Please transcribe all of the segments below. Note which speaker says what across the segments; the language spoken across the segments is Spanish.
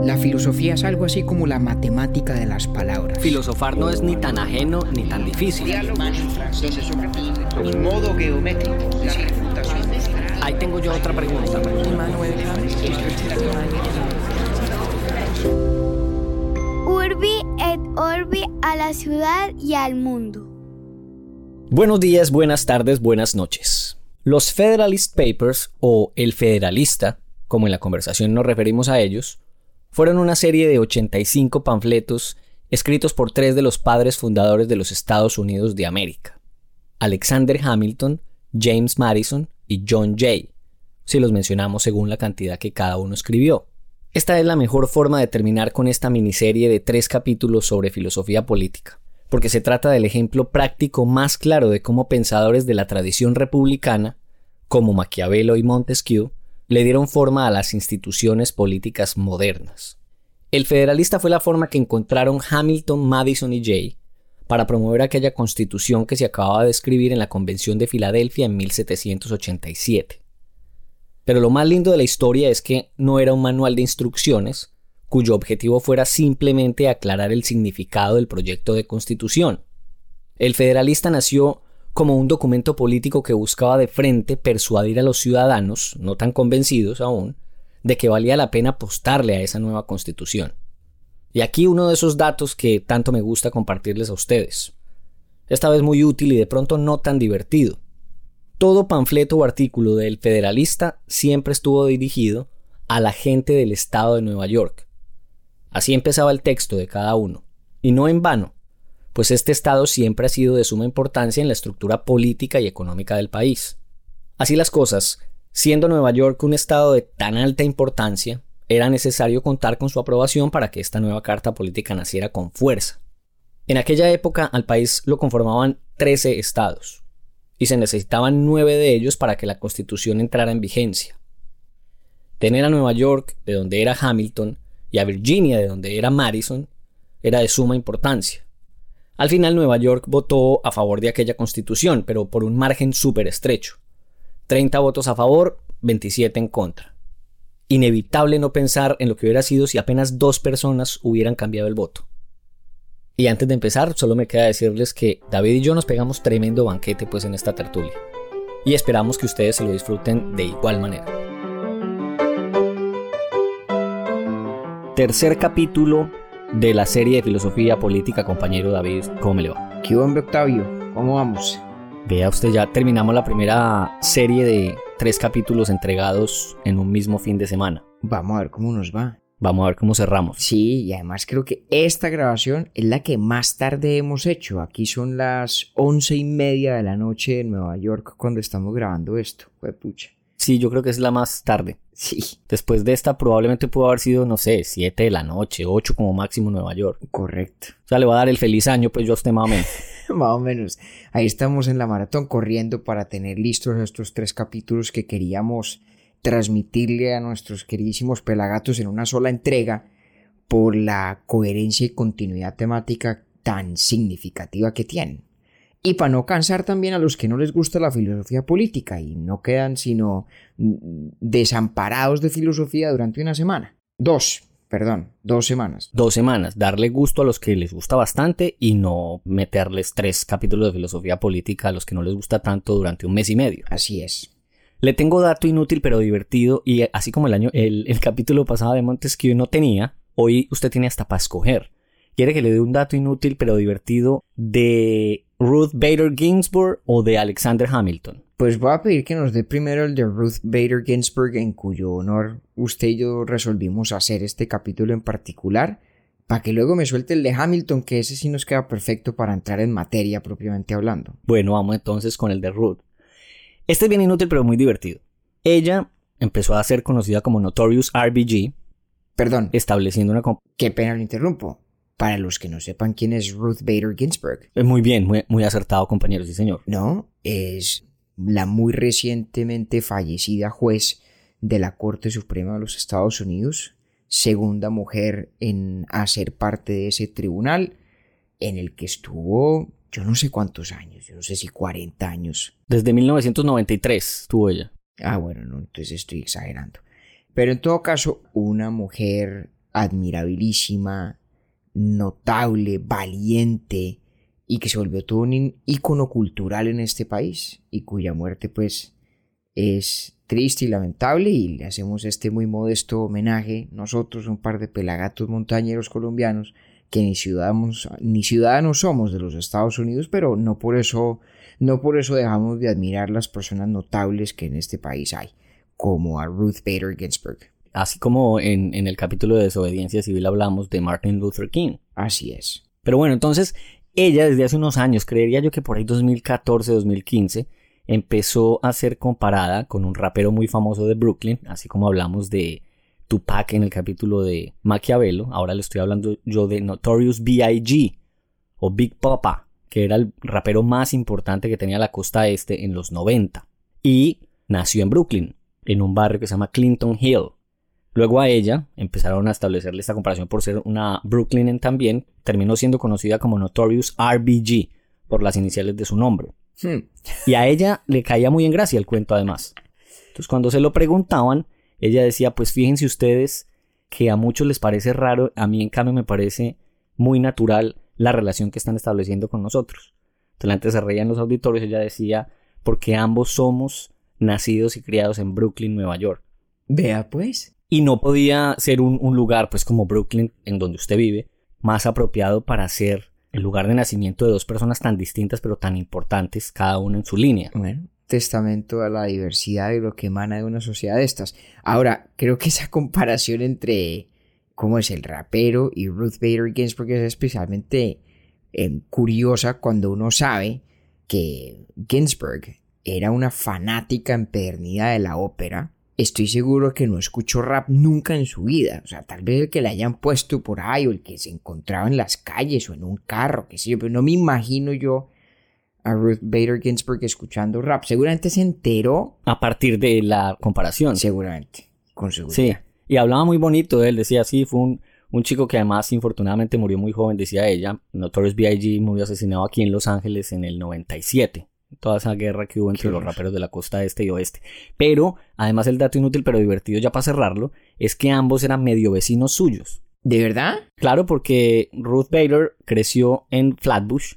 Speaker 1: La filosofía es algo así como la matemática de las palabras.
Speaker 2: Filosofar no es ni tan ajeno ni tan difícil.
Speaker 1: modo geométrico.
Speaker 2: Ahí tengo yo otra pregunta.
Speaker 3: Urbi et Orbi a la ciudad y al mundo.
Speaker 4: Buenos días, buenas tardes, buenas noches. Los Federalist Papers, o El Federalista, como en la conversación nos referimos a ellos, fueron una serie de 85 panfletos escritos por tres de los padres fundadores de los Estados Unidos de América, Alexander Hamilton, James Madison y John Jay, si los mencionamos según la cantidad que cada uno escribió. Esta es la mejor forma de terminar con esta miniserie de tres capítulos sobre filosofía política, porque se trata del ejemplo práctico más claro de cómo pensadores de la tradición republicana, como Maquiavelo y Montesquieu, le dieron forma a las instituciones políticas modernas. El federalista fue la forma que encontraron Hamilton, Madison y Jay para promover aquella constitución que se acababa de escribir en la Convención de Filadelfia en 1787. Pero lo más lindo de la historia es que no era un manual de instrucciones cuyo objetivo fuera simplemente aclarar el significado del proyecto de constitución. El federalista nació como un documento político que buscaba de frente persuadir a los ciudadanos, no tan convencidos aún, de que valía la pena apostarle a esa nueva constitución. Y aquí uno de esos datos que tanto me gusta compartirles a ustedes. Esta vez muy útil y de pronto no tan divertido. Todo panfleto o artículo del Federalista siempre estuvo dirigido a la gente del estado de Nueva York. Así empezaba el texto de cada uno. Y no en vano, pues este estado siempre ha sido de suma importancia en la estructura política y económica del país. Así las cosas, siendo Nueva York un estado de tan alta importancia, era necesario contar con su aprobación para que esta nueva carta política naciera con fuerza. En aquella época al país lo conformaban 13 estados, y se necesitaban nueve de ellos para que la constitución entrara en vigencia. Tener a Nueva York, de donde era Hamilton, y a Virginia, de donde era Madison, era de suma importancia. Al final Nueva York votó a favor de aquella constitución, pero por un margen súper estrecho. 30 votos a favor, 27 en contra. Inevitable no pensar en lo que hubiera sido si apenas dos personas hubieran cambiado el voto. Y antes de empezar, solo me queda decirles que David y yo nos pegamos tremendo banquete pues en esta tertulia. Y esperamos que ustedes se lo disfruten de igual manera. Tercer capítulo de la serie de filosofía política, compañero David, ¿cómo le va?
Speaker 1: ¿Qué onda, Octavio? ¿Cómo vamos?
Speaker 4: Vea usted, ya terminamos la primera serie de tres capítulos entregados en un mismo fin de semana.
Speaker 1: Vamos a ver cómo nos va.
Speaker 4: Vamos a ver cómo cerramos.
Speaker 1: Sí, y además creo que esta grabación es la que más tarde hemos hecho. Aquí son las once y media de la noche en Nueva York cuando estamos grabando esto. Fue pucha.
Speaker 4: Sí, yo creo que es la más tarde.
Speaker 1: Sí.
Speaker 4: Después de esta probablemente pudo haber sido, no sé, siete de la noche, ocho como máximo en Nueva York.
Speaker 1: Correcto.
Speaker 4: O sea, le va a dar el feliz año, pues yo a usted más o menos.
Speaker 1: más o menos. Ahí estamos en la maratón corriendo para tener listos estos tres capítulos que queríamos transmitirle a nuestros queridísimos pelagatos en una sola entrega por la coherencia y continuidad temática tan significativa que tienen. Y para no cansar también a los que no les gusta la filosofía política y no quedan sino desamparados de filosofía durante una semana. Dos, perdón, dos semanas.
Speaker 4: Dos semanas, darle gusto a los que les gusta bastante y no meterles tres capítulos de filosofía política a los que no les gusta tanto durante un mes y medio.
Speaker 1: Así es.
Speaker 4: Le tengo dato inútil pero divertido y así como el año, el, capítulo pasado de Montesquieu no tenía, hoy usted tiene hasta para escoger. ¿Quiere que le dé un dato inútil pero divertido de Ruth Bader Ginsburg o de Alexander Hamilton?
Speaker 1: Pues voy a pedir que nos dé primero el de Ruth Bader Ginsburg, en cuyo honor usted y yo resolvimos hacer este capítulo en particular, para que luego me suelte el de Hamilton, que ese sí nos queda perfecto para entrar en materia propiamente hablando.
Speaker 4: Bueno, vamos entonces con el de Ruth. Este es bien inútil pero muy divertido. Ella empezó a ser conocida como Notorious RBG.
Speaker 1: Perdón.
Speaker 4: Estableciendo una...
Speaker 1: Qué pena lo interrumpo. Para los que no sepan quién es Ruth Bader Ginsburg.
Speaker 4: Muy bien, muy, muy acertado, compañero, sí, señor.
Speaker 1: No, es la muy recientemente fallecida juez de la Corte Suprema de los Estados Unidos, segunda mujer en hacer parte de ese tribunal, en el que estuvo yo no sé cuántos años, yo no sé si 40 años.
Speaker 4: Desde 1993 tuvo ella.
Speaker 1: Ah, bueno, no, entonces estoy exagerando. Pero en todo caso, una mujer admirabilísima, notable, valiente y que se volvió todo un ícono cultural en este país y cuya muerte pues es triste y lamentable y le hacemos este muy modesto homenaje nosotros un par de pelagatos montañeros colombianos que ni ciudadanos ni ciudadanos somos de los Estados Unidos pero no por eso no por eso dejamos de admirar las personas notables que en este país hay como a Ruth Bader Ginsburg
Speaker 4: así como en, en el capítulo de desobediencia civil hablamos de Martin Luther King
Speaker 1: así es
Speaker 4: pero bueno entonces ella desde hace unos años, creería yo que por ahí 2014, 2015, empezó a ser comparada con un rapero muy famoso de Brooklyn, así como hablamos de Tupac en el capítulo de Maquiavelo, ahora le estoy hablando yo de Notorious B.I.G. o Big Papa, que era el rapero más importante que tenía la costa este en los 90. Y nació en Brooklyn, en un barrio que se llama Clinton Hill. Luego a ella empezaron a establecerle esta comparación por ser una Brooklynen también, terminó siendo conocida como Notorious RBG por las iniciales de su nombre. Hmm. Y a ella le caía muy en gracia el cuento además. Entonces cuando se lo preguntaban, ella decía, pues fíjense ustedes que a muchos les parece raro, a mí en cambio me parece muy natural la relación que están estableciendo con nosotros. Entonces antes se reían los auditorios, ella decía, porque ambos somos nacidos y criados en Brooklyn, Nueva York.
Speaker 1: Vea pues
Speaker 4: y no podía ser un, lugar, pues como Brooklyn, en donde usted vive, más apropiado para ser el lugar de nacimiento de dos personas tan distintas pero tan importantes, cada una en su línea.
Speaker 1: Bueno, testamento a la diversidad y lo que emana de una sociedad de estas. Ahora, creo que esa comparación entre cómo es el rapero y Ruth Bader Ginsburg es especialmente em, curiosa cuando uno sabe que Ginsburg era una fanática empedernida de la ópera estoy seguro que no escuchó rap nunca en su vida. O sea, tal vez el que le hayan puesto por ahí o el que se encontraba en las calles o en un carro, qué sé yo, pero no me imagino yo a Ruth Bader Ginsburg escuchando rap. Seguramente se enteró.
Speaker 4: A partir de la comparación.
Speaker 1: Seguramente, con seguridad.
Speaker 4: Sí, y hablaba muy bonito de él, decía, sí, fue un, un chico que además infortunadamente murió muy joven, decía ella. Notorious B.I.G. murió asesinado aquí en Los Ángeles en el 97 toda esa guerra que hubo entre los raperos de la costa este y oeste. Pero, además el dato inútil pero divertido ya para cerrarlo, es que ambos eran medio vecinos suyos.
Speaker 1: ¿De verdad?
Speaker 4: Claro, porque Ruth Bader creció en Flatbush,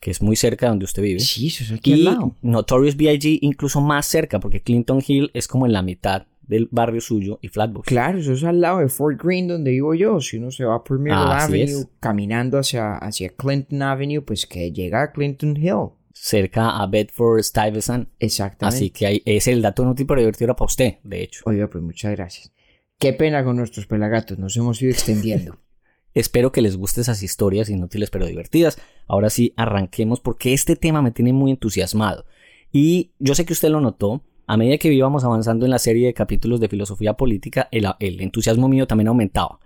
Speaker 4: que es muy cerca de donde usted vive.
Speaker 1: Sí, eso es aquí al lado.
Speaker 4: Notorious B.I.G. incluso más cerca, porque Clinton Hill es como en la mitad del barrio suyo y Flatbush.
Speaker 1: Claro, eso es al lado de Fort Greene donde vivo yo. Si uno se va por Middle Avenue caminando hacia, hacia Clinton Avenue, pues que llega a Clinton Hill
Speaker 4: cerca a Bedford Stuyvesant.
Speaker 1: Exactamente.
Speaker 4: Así que ahí es el dato útil pero divertido para usted, de hecho.
Speaker 1: Oiga, pues muchas gracias. Qué pena con nuestros pelagatos, nos hemos ido extendiendo.
Speaker 4: Espero que les guste esas historias inútiles pero divertidas. Ahora sí, arranquemos porque este tema me tiene muy entusiasmado. Y yo sé que usted lo notó, a medida que íbamos avanzando en la serie de capítulos de filosofía política, el, el entusiasmo mío también aumentaba.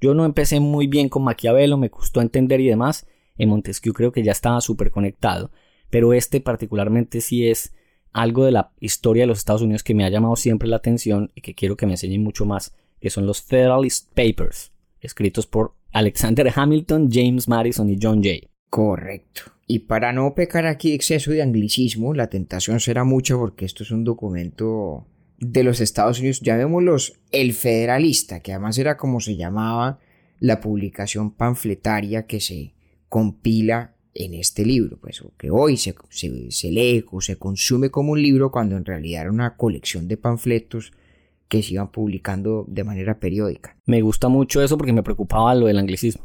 Speaker 4: Yo no empecé muy bien con Maquiavelo, me costó entender y demás. En Montesquieu creo que ya estaba súper conectado pero este particularmente sí es algo de la historia de los Estados Unidos que me ha llamado siempre la atención y que quiero que me enseñen mucho más, que son los Federalist Papers, escritos por Alexander Hamilton, James Madison y John Jay.
Speaker 1: Correcto. Y para no pecar aquí exceso de anglicismo, la tentación será mucha porque esto es un documento de los Estados Unidos, llamémoslos el Federalista, que además era como se llamaba la publicación panfletaria que se compila en este libro, pues, que hoy se, se, lee o se consume como un libro cuando en realidad era una colección de panfletos que se iban publicando de manera periódica.
Speaker 4: Me gusta mucho eso porque me preocupaba lo del anglicismo.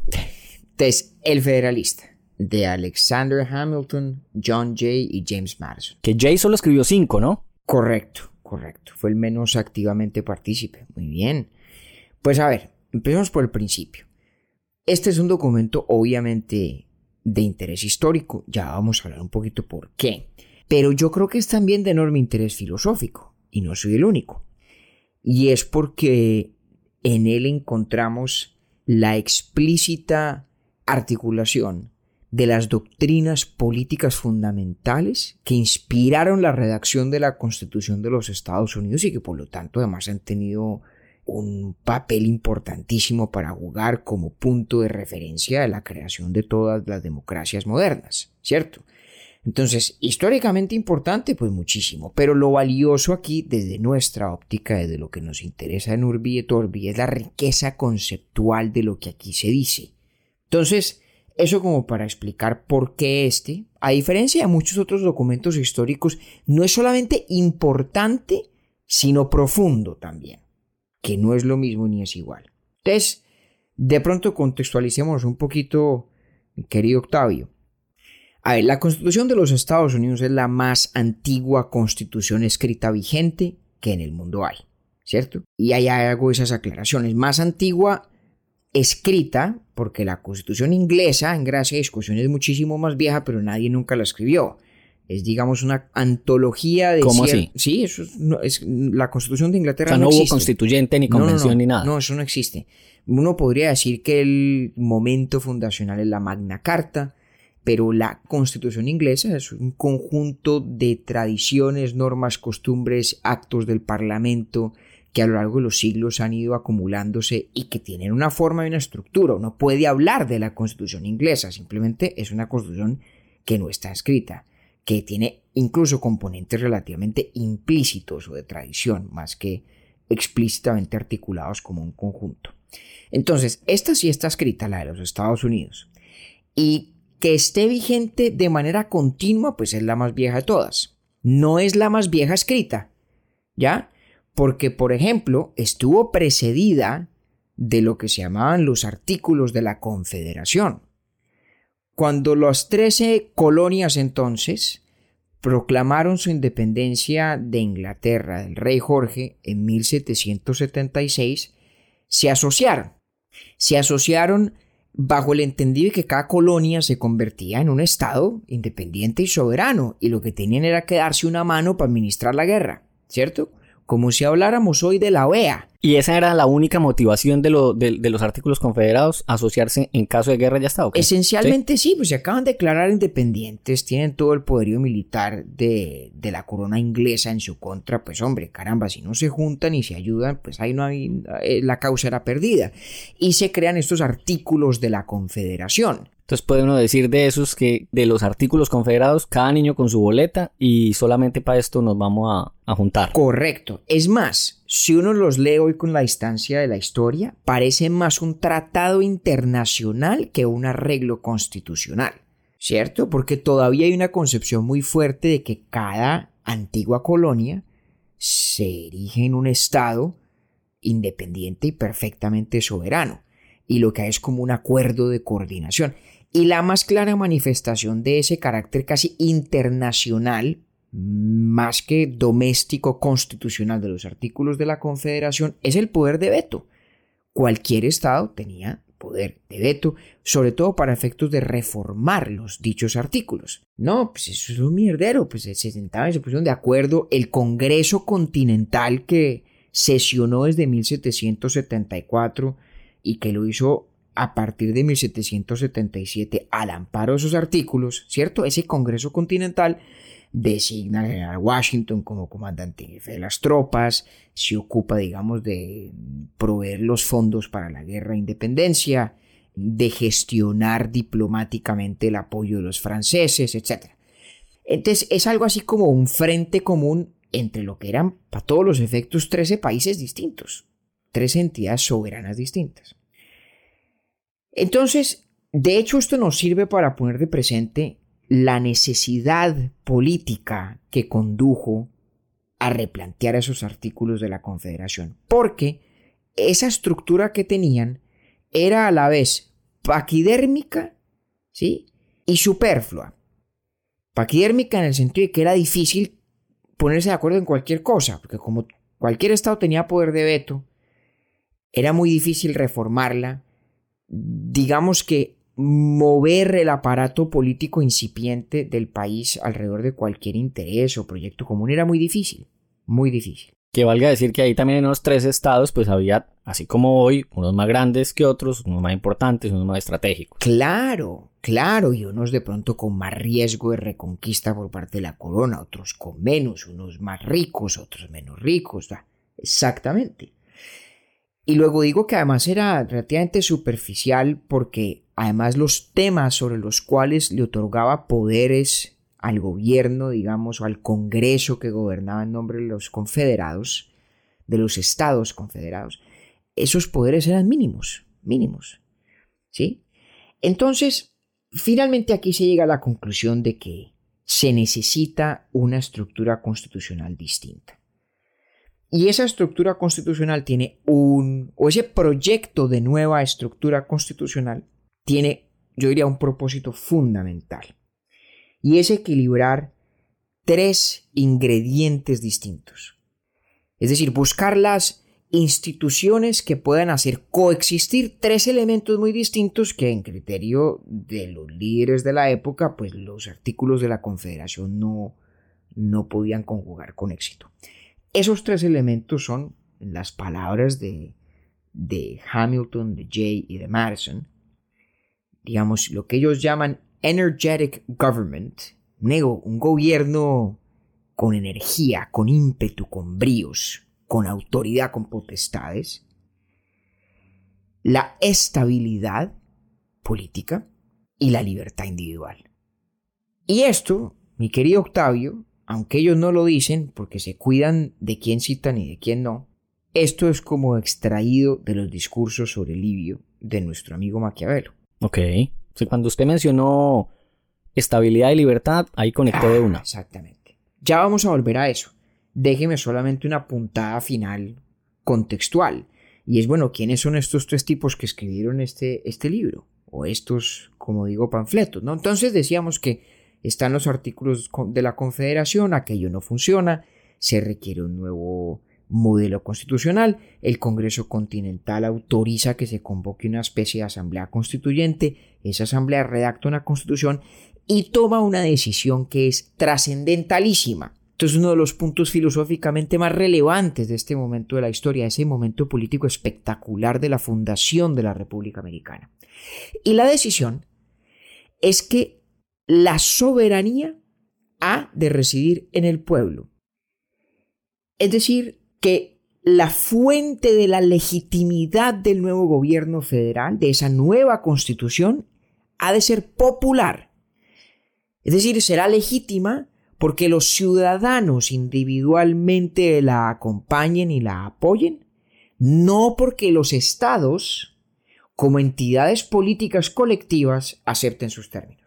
Speaker 1: Entonces, El Federalista, de Alexander Hamilton, John Jay y James Madison.
Speaker 4: Que Jay solo escribió cinco, ¿no?
Speaker 1: Correcto, correcto. Fue el menos activamente partícipe. Muy bien. Pues a ver, empecemos por el principio. Este es un documento obviamente de interés histórico, ya vamos a hablar un poquito por qué, pero yo creo que es también de enorme interés filosófico, y no soy el único, y es porque en él encontramos la explícita articulación de las doctrinas políticas fundamentales que inspiraron la redacción de la Constitución de los Estados Unidos y que por lo tanto además han tenido un papel importantísimo para jugar como punto de referencia de la creación de todas las democracias modernas, ¿cierto? Entonces, históricamente importante, pues muchísimo, pero lo valioso aquí desde nuestra óptica, desde lo que nos interesa en Urbi et Orbi, es la riqueza conceptual de lo que aquí se dice. Entonces, eso como para explicar por qué este, a diferencia de muchos otros documentos históricos, no es solamente importante, sino profundo también, que no es lo mismo ni es igual. Entonces, de pronto contextualicemos un poquito, querido Octavio. A ver, la Constitución de los Estados Unidos es la más antigua constitución escrita vigente que en el mundo hay, ¿cierto? Y ahí hago esas aclaraciones. Más antigua escrita, porque la Constitución inglesa, en gracia de discusión, es muchísimo más vieja, pero nadie nunca la escribió. Es, digamos, una antología de...
Speaker 4: ¿Cómo así?
Speaker 1: Sí, eso es, no, es, la Constitución de Inglaterra
Speaker 4: o sea, no, hubo constituyente ni convención
Speaker 1: no, no,
Speaker 4: ni nada.
Speaker 1: No, eso no existe. Uno podría decir que el momento fundacional es la Magna Carta, pero la constitución inglesa es un conjunto de tradiciones, normas, costumbres, actos del Parlamento que a lo largo de los siglos han ido acumulándose y que tienen una forma y una estructura. Uno puede hablar de la constitución inglesa, simplemente es una constitución que no está escrita, que tiene incluso componentes relativamente implícitos o de tradición, más que explícitamente articulados como un conjunto. Entonces, esta sí está escrita, la de los Estados Unidos. Y que esté vigente de manera continua, pues es la más vieja de todas. No es la más vieja escrita, ¿ya? Porque, por ejemplo, estuvo precedida de lo que se llamaban los artículos de la Confederación. Cuando las trece colonias entonces proclamaron su independencia de Inglaterra del rey Jorge en 1776, se asociaron. Se asociaron bajo el entendido de que cada colonia se convertía en un estado independiente y soberano, y lo que tenían era que darse una mano para administrar la guerra, ¿cierto? Como si habláramos hoy de la OEA.
Speaker 4: ¿Y esa era la única motivación de, lo, de, de los artículos confederados, asociarse en caso de guerra ya está? ¿okay?
Speaker 1: Esencialmente ¿Sí? ¿Sí? pues se acaban de declarar independientes, tienen todo el poderío militar de, de, la corona inglesa en su contra, pues hombre, caramba, si no se juntan y se ayudan, pues ahí no hay, eh, la causa era perdida. Y se crean estos artículos de la confederación.
Speaker 4: Entonces puede uno decir de esos que de los artículos confederados, cada niño con su boleta y solamente para esto nos vamos a, juntar.
Speaker 1: Correcto. Es más, si uno los lee hoy con la distancia de la historia, parece más un tratado internacional que un arreglo constitucional. ¿Cierto? Porque todavía hay una concepción muy fuerte de que cada antigua colonia se erige en un estado independiente y perfectamente soberano. Y lo que hay es como un acuerdo de coordinación. Y la más clara manifestación de ese carácter casi internacional, más que doméstico constitucional de los artículos de la Confederación, es el poder de veto. Cualquier Estado tenía poder de veto, sobre todo para efectos de reformar los dichos artículos. No, pues eso es un mierdero, pues se sentaban y se pusieron de acuerdo el Congreso Continental que sesionó desde 1774 y que lo hizo a partir de 1777 al amparo de esos artículos, ¿cierto? Ese Congreso Continental designa al general Washington como comandante jefe de las tropas, se ocupa, digamos, de proveer los fondos para la guerra de independencia, de gestionar diplomáticamente el apoyo de los franceses, etc. Entonces es algo así como un frente común entre lo que eran, para todos los efectos, 13 países distintos, tres entidades soberanas distintas. Entonces, de hecho, esto nos sirve para poner de presente la necesidad política que condujo a replantear esos artículos de la Confederación, porque esa estructura que tenían era a la vez paquidérmica ¿sí? y superflua. Paquidérmica en el sentido de que era difícil ponerse de acuerdo en cualquier cosa, porque como cualquier Estado tenía poder de veto, era muy difícil reformarla, digamos que mover el aparato político incipiente del país alrededor de cualquier interés o proyecto común era muy difícil, muy difícil.
Speaker 4: Que valga decir que ahí también en los tres estados pues había, así como hoy, unos más grandes que otros, unos más importantes, unos más estratégicos.
Speaker 1: Claro, claro, y unos de pronto con más riesgo de reconquista por parte de la corona, otros con menos, unos más ricos, otros menos ricos, exactamente. Y luego digo que además era relativamente superficial porque además los temas sobre los cuales le otorgaba poderes al gobierno, digamos, o al Congreso que gobernaba en nombre de los confederados, de los estados confederados, esos poderes eran mínimos, mínimos. ¿Sí? Entonces, finalmente aquí se llega a la conclusión de que se necesita una estructura constitucional distinta. Y esa estructura constitucional tiene un, o ese proyecto de nueva estructura constitucional tiene, yo diría, un propósito fundamental. Y es equilibrar tres ingredientes distintos. Es decir, buscar las instituciones que puedan hacer coexistir tres elementos muy distintos que en criterio de los líderes de la época, pues los artículos de la Confederación no, no podían conjugar con éxito. Esos tres elementos son, las palabras de, de Hamilton, de Jay y de Madison, digamos, lo que ellos llaman energetic government, un gobierno con energía, con ímpetu, con bríos, con autoridad, con potestades, la estabilidad política y la libertad individual. Y esto, mi querido Octavio, aunque ellos no lo dicen porque se cuidan de quién citan y de quién no, esto es como extraído de los discursos sobre Livio de nuestro amigo Maquiavelo.
Speaker 4: Ok. cuando usted mencionó estabilidad y libertad, ahí conectó de ah, una.
Speaker 1: Exactamente. Ya vamos a volver a eso déjeme solamente una puntada final contextual. Y es bueno, ¿quiénes son estos tres tipos que escribieron este, este libro? O estos, como digo, panfletos, ¿no? Entonces decíamos que están los artículos de la Confederación, aquello no funciona, se requiere un nuevo modelo constitucional, el Congreso Continental autoriza que se convoque una especie de asamblea constituyente, esa asamblea redacta una constitución y toma una decisión que es trascendentalísima entonces uno de los puntos filosóficamente más relevantes de este momento de la historia, ese momento político espectacular de la fundación de la República Americana. Y la decisión es que la soberanía ha de residir en el pueblo. Es decir, que la fuente de la legitimidad del nuevo gobierno federal, de esa nueva constitución, ha de ser popular. Es decir, será legítima porque los ciudadanos individualmente la acompañen y la apoyen, no porque los estados, como entidades políticas colectivas, acepten sus términos.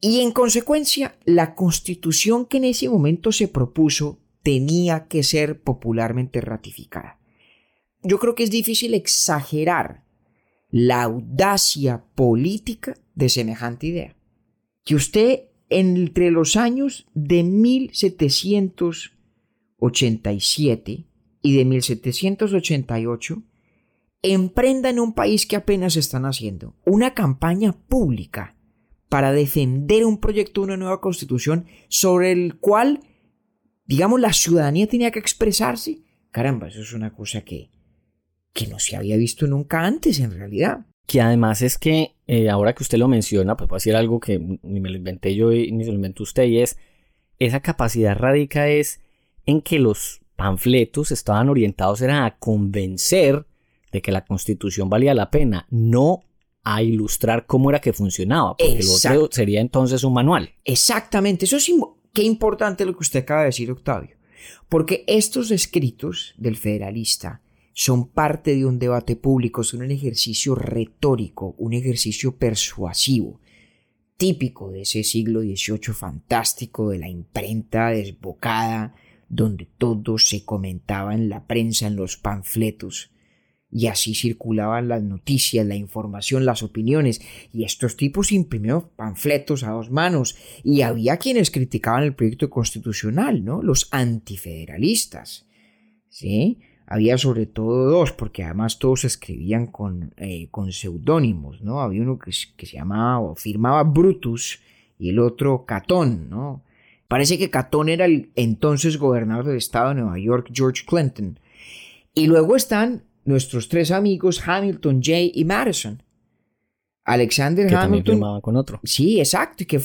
Speaker 1: Y en consecuencia, la constitución que en ese momento se propuso tenía que ser popularmente ratificada. Yo creo que es difícil exagerar la audacia política de semejante idea. Que usted entre los años de 1787 y de 1788 emprenda en un país que apenas están haciendo una campaña pública para defender un proyecto de una nueva constitución sobre el cual, digamos, la ciudadanía tenía que expresarse. Caramba, eso es una cosa que, que no se había visto nunca antes en realidad
Speaker 4: que además es que eh, ahora que usted lo menciona, pues puede decir algo que ni me lo inventé yo ni se lo inventó usted, y es esa capacidad radica es en que los panfletos estaban orientados era a convencer de que la constitución valía la pena, no a ilustrar cómo era que funcionaba, porque lo otro sería entonces un manual.
Speaker 1: Exactamente, eso es qué importante lo que usted acaba de decir, Octavio, porque estos escritos del federalista son parte de un debate público, son un ejercicio retórico, un ejercicio persuasivo, típico de ese siglo XVIII fantástico de la imprenta desbocada, donde todo se comentaba en la prensa, en los panfletos, y así circulaban las noticias, la información, las opiniones, y estos tipos imprimieron panfletos a dos manos, y había quienes criticaban el proyecto constitucional, ¿no? Los antifederalistas, ¿sí? había sobre todo dos, porque además todos escribían con, eh, con seudónimos, ¿no? Había uno que, que, se llamaba o firmaba Brutus y el otro Catón, ¿no? Parece que Catón era el entonces gobernador del estado de Nueva York, George Clinton. Y luego están nuestros tres amigos Hamilton, Jay y Madison. Alexander
Speaker 4: que
Speaker 1: Hamilton.
Speaker 4: con otro.
Speaker 1: Sí, exacto. Que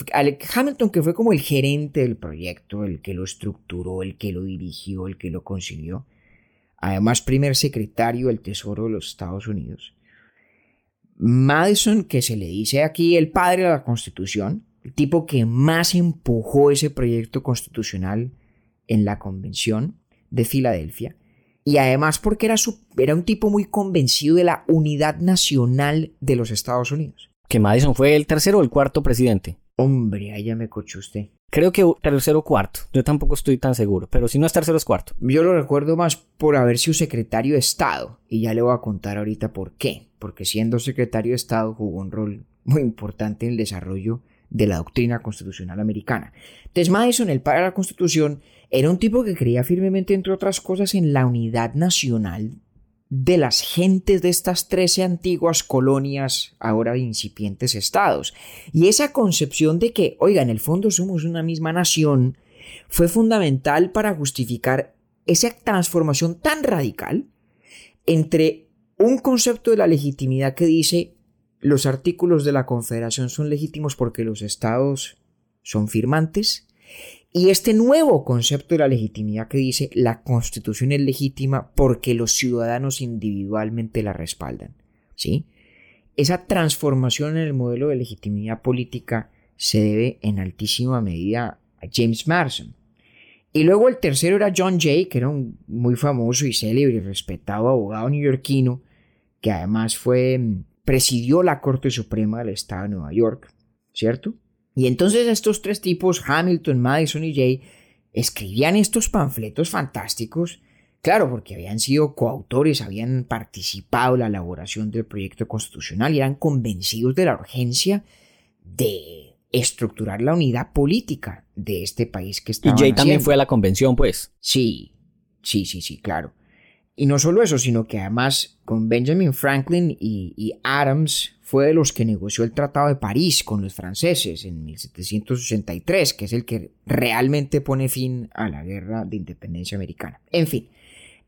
Speaker 1: Hamilton, que fue como el gerente del proyecto, el que lo estructuró, el que lo dirigió, el que lo consiguió además primer secretario del Tesoro de los Estados Unidos. Madison, que se le dice aquí el padre de la Constitución, el tipo que más empujó ese proyecto constitucional en la convención de Filadelfia, y además porque era, su, era un tipo muy convencido de la unidad nacional de los Estados Unidos.
Speaker 4: Que Madison fue el tercero o el cuarto presidente.
Speaker 1: Hombre, ahí ya me cochó usted.
Speaker 4: Creo que tercero o cuarto. Yo tampoco estoy tan seguro, pero si no es tercero es cuarto.
Speaker 1: Yo lo recuerdo más por haber sido secretario de Estado, y ya le voy a contar ahorita por qué. Porque siendo secretario de Estado jugó un rol muy importante en el desarrollo de la doctrina constitucional americana. Entonces Madison, el padre de la Constitución, era un tipo que creía firmemente, entre otras cosas, en la unidad nacional de las gentes de estas trece antiguas colonias, ahora incipientes estados. Y esa concepción de que, oiga, en el fondo somos una misma nación, fue fundamental para justificar esa transformación tan radical entre un concepto de la legitimidad que dice los artículos de la Confederación son legítimos porque los estados son firmantes y este nuevo concepto de la legitimidad que dice la constitución es legítima porque los ciudadanos individualmente la respaldan. ¿sí? Esa transformación en el modelo de legitimidad política se debe en altísima medida a James Madison. Y luego el tercero era John Jay, que era un muy famoso y célebre y respetado abogado neoyorquino, que además fue, presidió la Corte Suprema del Estado de Nueva York, ¿cierto? Y entonces estos tres tipos, Hamilton, Madison y Jay, escribían estos panfletos fantásticos, claro, porque habían sido coautores, habían participado en la elaboración del proyecto constitucional y eran convencidos de la urgencia de estructurar la unidad política de este país que estaba.
Speaker 4: Y Jay también fue a la convención, pues.
Speaker 1: Sí, sí, sí, sí, claro. Y no solo eso, sino que además con Benjamin Franklin y, Adams fue de los que negoció el Tratado de París con los franceses en 1783, que es el que realmente pone fin a la guerra de independencia americana. En fin,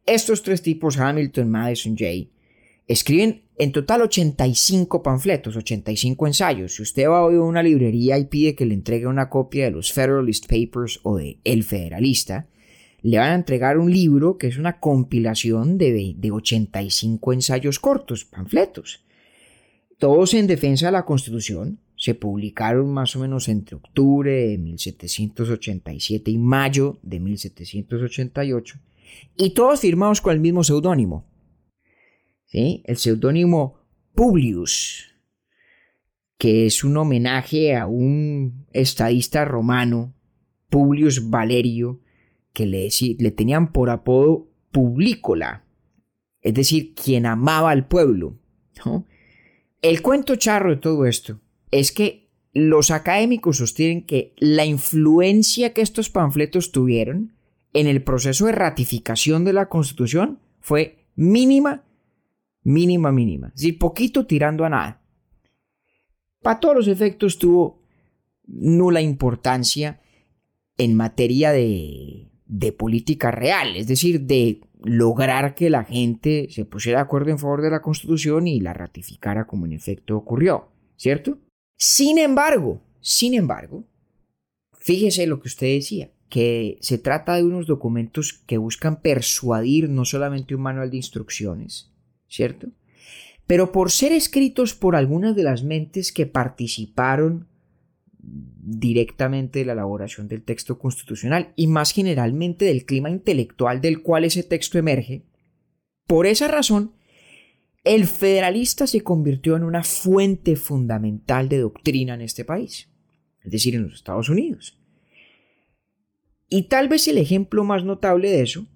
Speaker 1: estos tres tipos, Hamilton, Madison, Jay, escriben en total 85 panfletos, 85 ensayos. Si usted va hoy a una librería y pide que le entregue una copia de los Federalist Papers o de El Federalista, le van a entregar un libro que es una compilación de, de 85 ensayos cortos, panfletos todos en defensa de la Constitución, se publicaron más o menos entre octubre de 1787 y mayo de 1788, y todos firmados con el mismo seudónimo. ¿Sí? El seudónimo Publius, que es un homenaje a un estadista romano, Publius Valerio, que le, le tenían por apodo Publicola, es decir, quien amaba al pueblo. El cuento charro de todo esto es que los académicos sostienen que la influencia que estos panfletos tuvieron en el proceso de ratificación de la Constitución fue mínima, mínima, mínima. Es decir, poquito tirando a nada. Para todos los efectos tuvo nula importancia en materia de, de política real, es decir, de lograr que la gente se pusiera de acuerdo en favor de la Constitución y la ratificara como en efecto ocurrió, ¿cierto? Sin embargo, sin embargo, fíjese lo que usted decía, que se trata de unos documentos que buscan persuadir no solamente un manual de instrucciones, ¿cierto? Pero por ser escritos por algunas de las mentes que participaron directamente de la elaboración del texto constitucional y más generalmente del clima intelectual del cual ese texto emerge. Por esa razón, el federalista se convirtió en una fuente fundamental de doctrina en este país, es decir, en los Estados Unidos. Y tal vez el ejemplo más notable de eso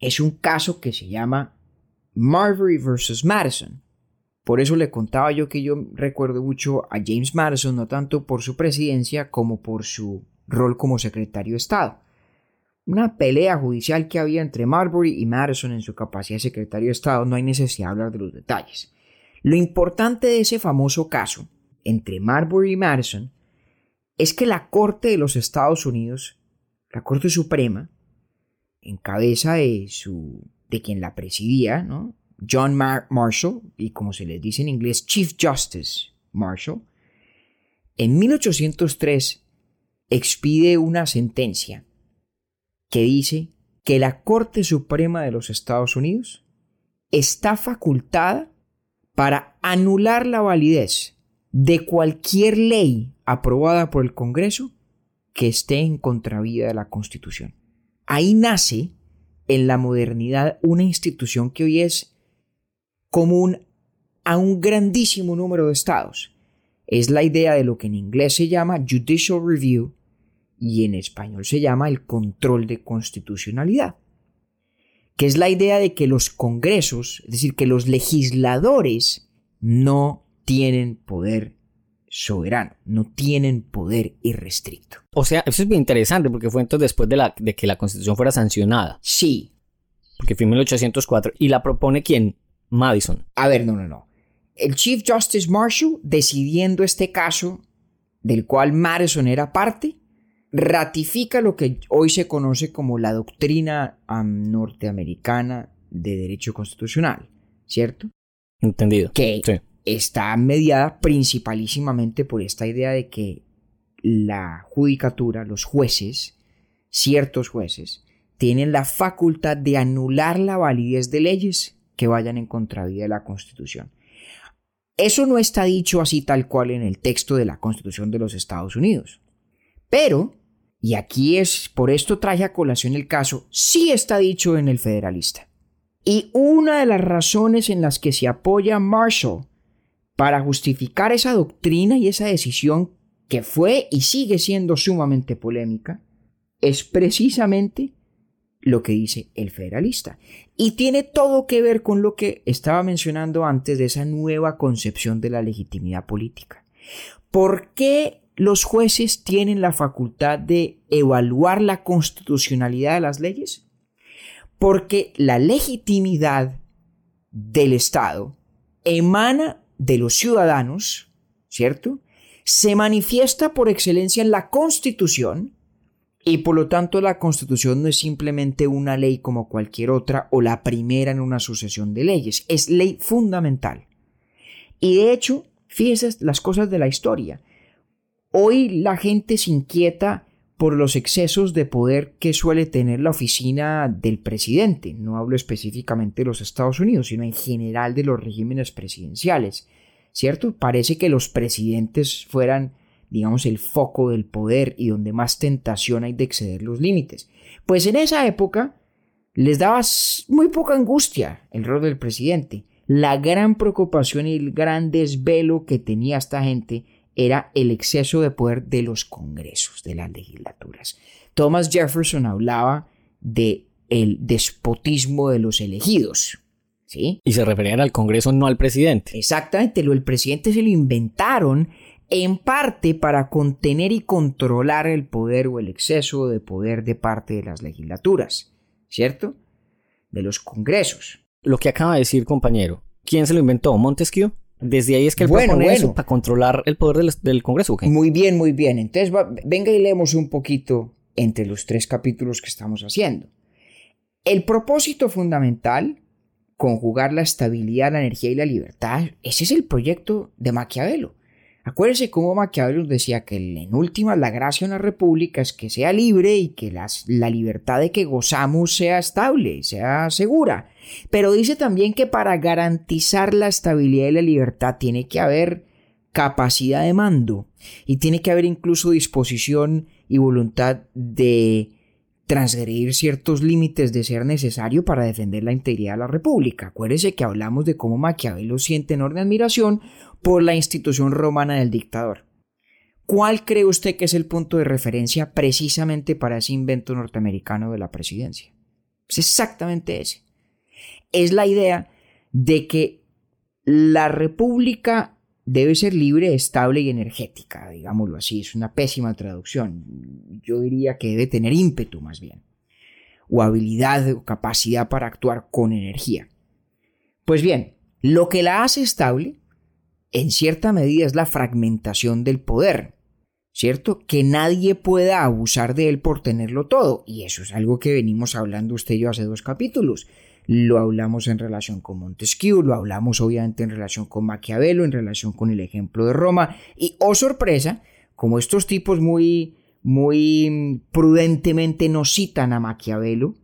Speaker 1: es un caso que se llama Marbury versus Madison, por eso le contaba yo que yo recuerdo mucho a James Madison, no tanto por su presidencia como por su rol como secretario de Estado. Una pelea judicial que había entre Marbury y Madison en su capacidad de secretario de Estado, no hay necesidad de hablar de los detalles. Lo importante de ese famoso caso entre Marbury y Madison es que la Corte de los Estados Unidos, la Corte Suprema, en cabeza de su de quien la presidía, ¿no? John Marshall, y como se le dice en inglés, Chief Justice Marshall, en 1803 expide una sentencia que dice que la Corte Suprema de los Estados Unidos está facultada para anular la validez de cualquier ley aprobada por el Congreso que esté en contravía de la Constitución. Ahí nace en la modernidad una institución que hoy es común a un grandísimo número de estados. Es la idea de lo que en inglés se llama judicial review y en español se llama el control de constitucionalidad, que es la idea de que los congresos, es decir, que los legisladores no tienen poder soberano, no tienen poder irrestricto.
Speaker 4: O sea, eso es bien interesante porque fue entonces después de, la, de que la constitución fuera sancionada.
Speaker 1: Sí.
Speaker 4: Porque fue en 1804 y la propone quién? Madison.
Speaker 1: A ver, no, no, no. El Chief Justice Marshall, decidiendo este caso, del cual Madison era parte, ratifica lo que hoy se conoce como la doctrina norteamericana de derecho constitucional, ¿cierto?
Speaker 4: Entendido.
Speaker 1: Que está mediada principalísimamente por esta idea de que la judicatura, los jueces, ciertos jueces, tienen la facultad de anular la validez de leyes que vayan en contravía de la Constitución. Eso no está dicho así tal cual en el texto de la Constitución de los Estados Unidos. Pero, y aquí es, por esto traje a colación el caso, sí está dicho en el Federalista. Y una de las razones en las que se apoya Marshall para justificar esa doctrina y esa decisión que fue y sigue siendo sumamente polémica, es precisamente lo que dice el federalista. Y tiene todo que ver con lo que estaba mencionando antes de esa nueva concepción de la legitimidad política. ¿Por qué los jueces tienen la facultad de evaluar la constitucionalidad de las leyes? Porque la legitimidad del Estado emana de los ciudadanos, ¿cierto? Se manifiesta por excelencia en la Constitución y por lo tanto la Constitución no es simplemente una ley como cualquier otra o la primera en una sucesión de leyes, es ley fundamental. Y de hecho, fíjese las cosas de la historia. Hoy la gente se inquieta por los excesos de poder que suele tener la oficina del presidente. No hablo específicamente de los Estados Unidos, sino en general de los regímenes presidenciales. ¿Cierto? Parece que los presidentes fueran digamos, el foco del poder y donde más tentación hay de exceder los límites. Pues en esa época les daba muy poca angustia el rol del presidente. La gran preocupación y el gran desvelo que tenía esta gente era el exceso de poder de los congresos, de las legislaturas. Thomas Jefferson hablaba de el despotismo de los elegidos. ¿Sí?
Speaker 4: Y se referían al Congreso, no al presidente.
Speaker 1: Exactamente, lo el presidente se lo inventaron en parte para contener y controlar el poder o el exceso de poder de parte de las legislaturas, ¿cierto? De los congresos.
Speaker 4: Lo que acaba de decir, compañero, ¿quién se lo inventó? ¿Montesquieu? Desde ahí es que él
Speaker 1: bueno,
Speaker 4: propone
Speaker 1: bueno.
Speaker 4: eso para controlar el poder del, del Congreso.
Speaker 1: Muy bien, muy bien. Entonces, va- venga y leemos un poquito entre los tres capítulos que estamos haciendo. El propósito fundamental, conjugar la estabilidad, la energía y la libertad, ese es el proyecto de Maquiavelo. Acuérdese cómo Maquiavelo decía que en última la gracia de una república es que sea libre y que la libertad de que gozamos sea estable, sea segura. Pero dice también que para garantizar la estabilidad y la libertad tiene que haber capacidad de mando y tiene que haber incluso disposición y voluntad de transgredir ciertos límites de ser necesario para defender la integridad de la República. Acuérdese que hablamos de cómo Maquiavelo siente enorme admiración por la institución romana del dictador. ¿Cuál cree usted que es el punto de referencia precisamente para ese invento norteamericano de la presidencia? Es exactamente ese. Es la idea de que la república debe ser libre, estable y energética, digámoslo así. Es una pésima traducción. Yo diría que debe tener ímpetu más bien. O habilidad o capacidad para actuar con energía. Pues bien, lo que la hace estable, en cierta medida, es la fragmentación del poder. ¿Cierto? Que nadie pueda abusar de él por tenerlo todo. Y eso es algo que venimos hablando usted y yo hace dos capítulos lo hablamos en relación con Montesquieu, lo hablamos obviamente en relación con Maquiavelo, en relación con el ejemplo de Roma, y oh sorpresa, como estos tipos muy, muy prudentemente no citan a Maquiavelo,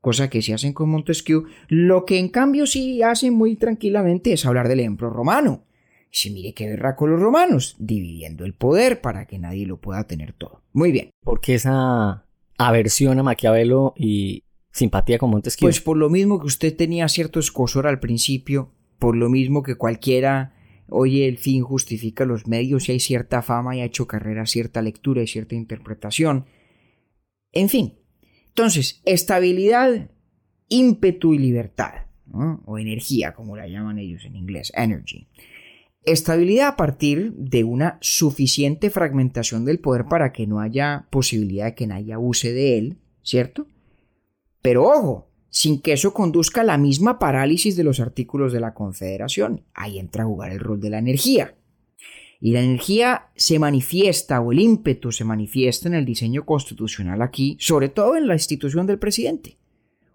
Speaker 1: cosa que sí hacen con Montesquieu, lo que en cambio sí hacen muy tranquilamente es hablar del ejemplo romano. Se mire qué verá con los romanos, dividiendo el poder para que nadie lo pueda tener todo. Muy bien.
Speaker 4: ¿Por qué esa aversión a Maquiavelo y simpatía con Montesquieu?
Speaker 1: Pues por lo mismo que usted tenía cierto escosor al principio, por lo mismo que cualquiera oye el fin justifica los medios y hay cierta fama y ha hecho carrera cierta lectura y cierta interpretación. En fin. Entonces, estabilidad, ímpetu y libertad, o energía, como la llaman ellos en inglés, energy. Estabilidad a partir de una suficiente fragmentación del poder para que no haya posibilidad de que nadie abuse de él, ¿cierto? Pero ojo, sin que eso conduzca a la misma parálisis de los artículos de la Confederación. Ahí entra a jugar el rol de la energía. Y la energía se manifiesta, o el ímpetu se manifiesta en el diseño constitucional aquí, sobre todo en la institución del presidente.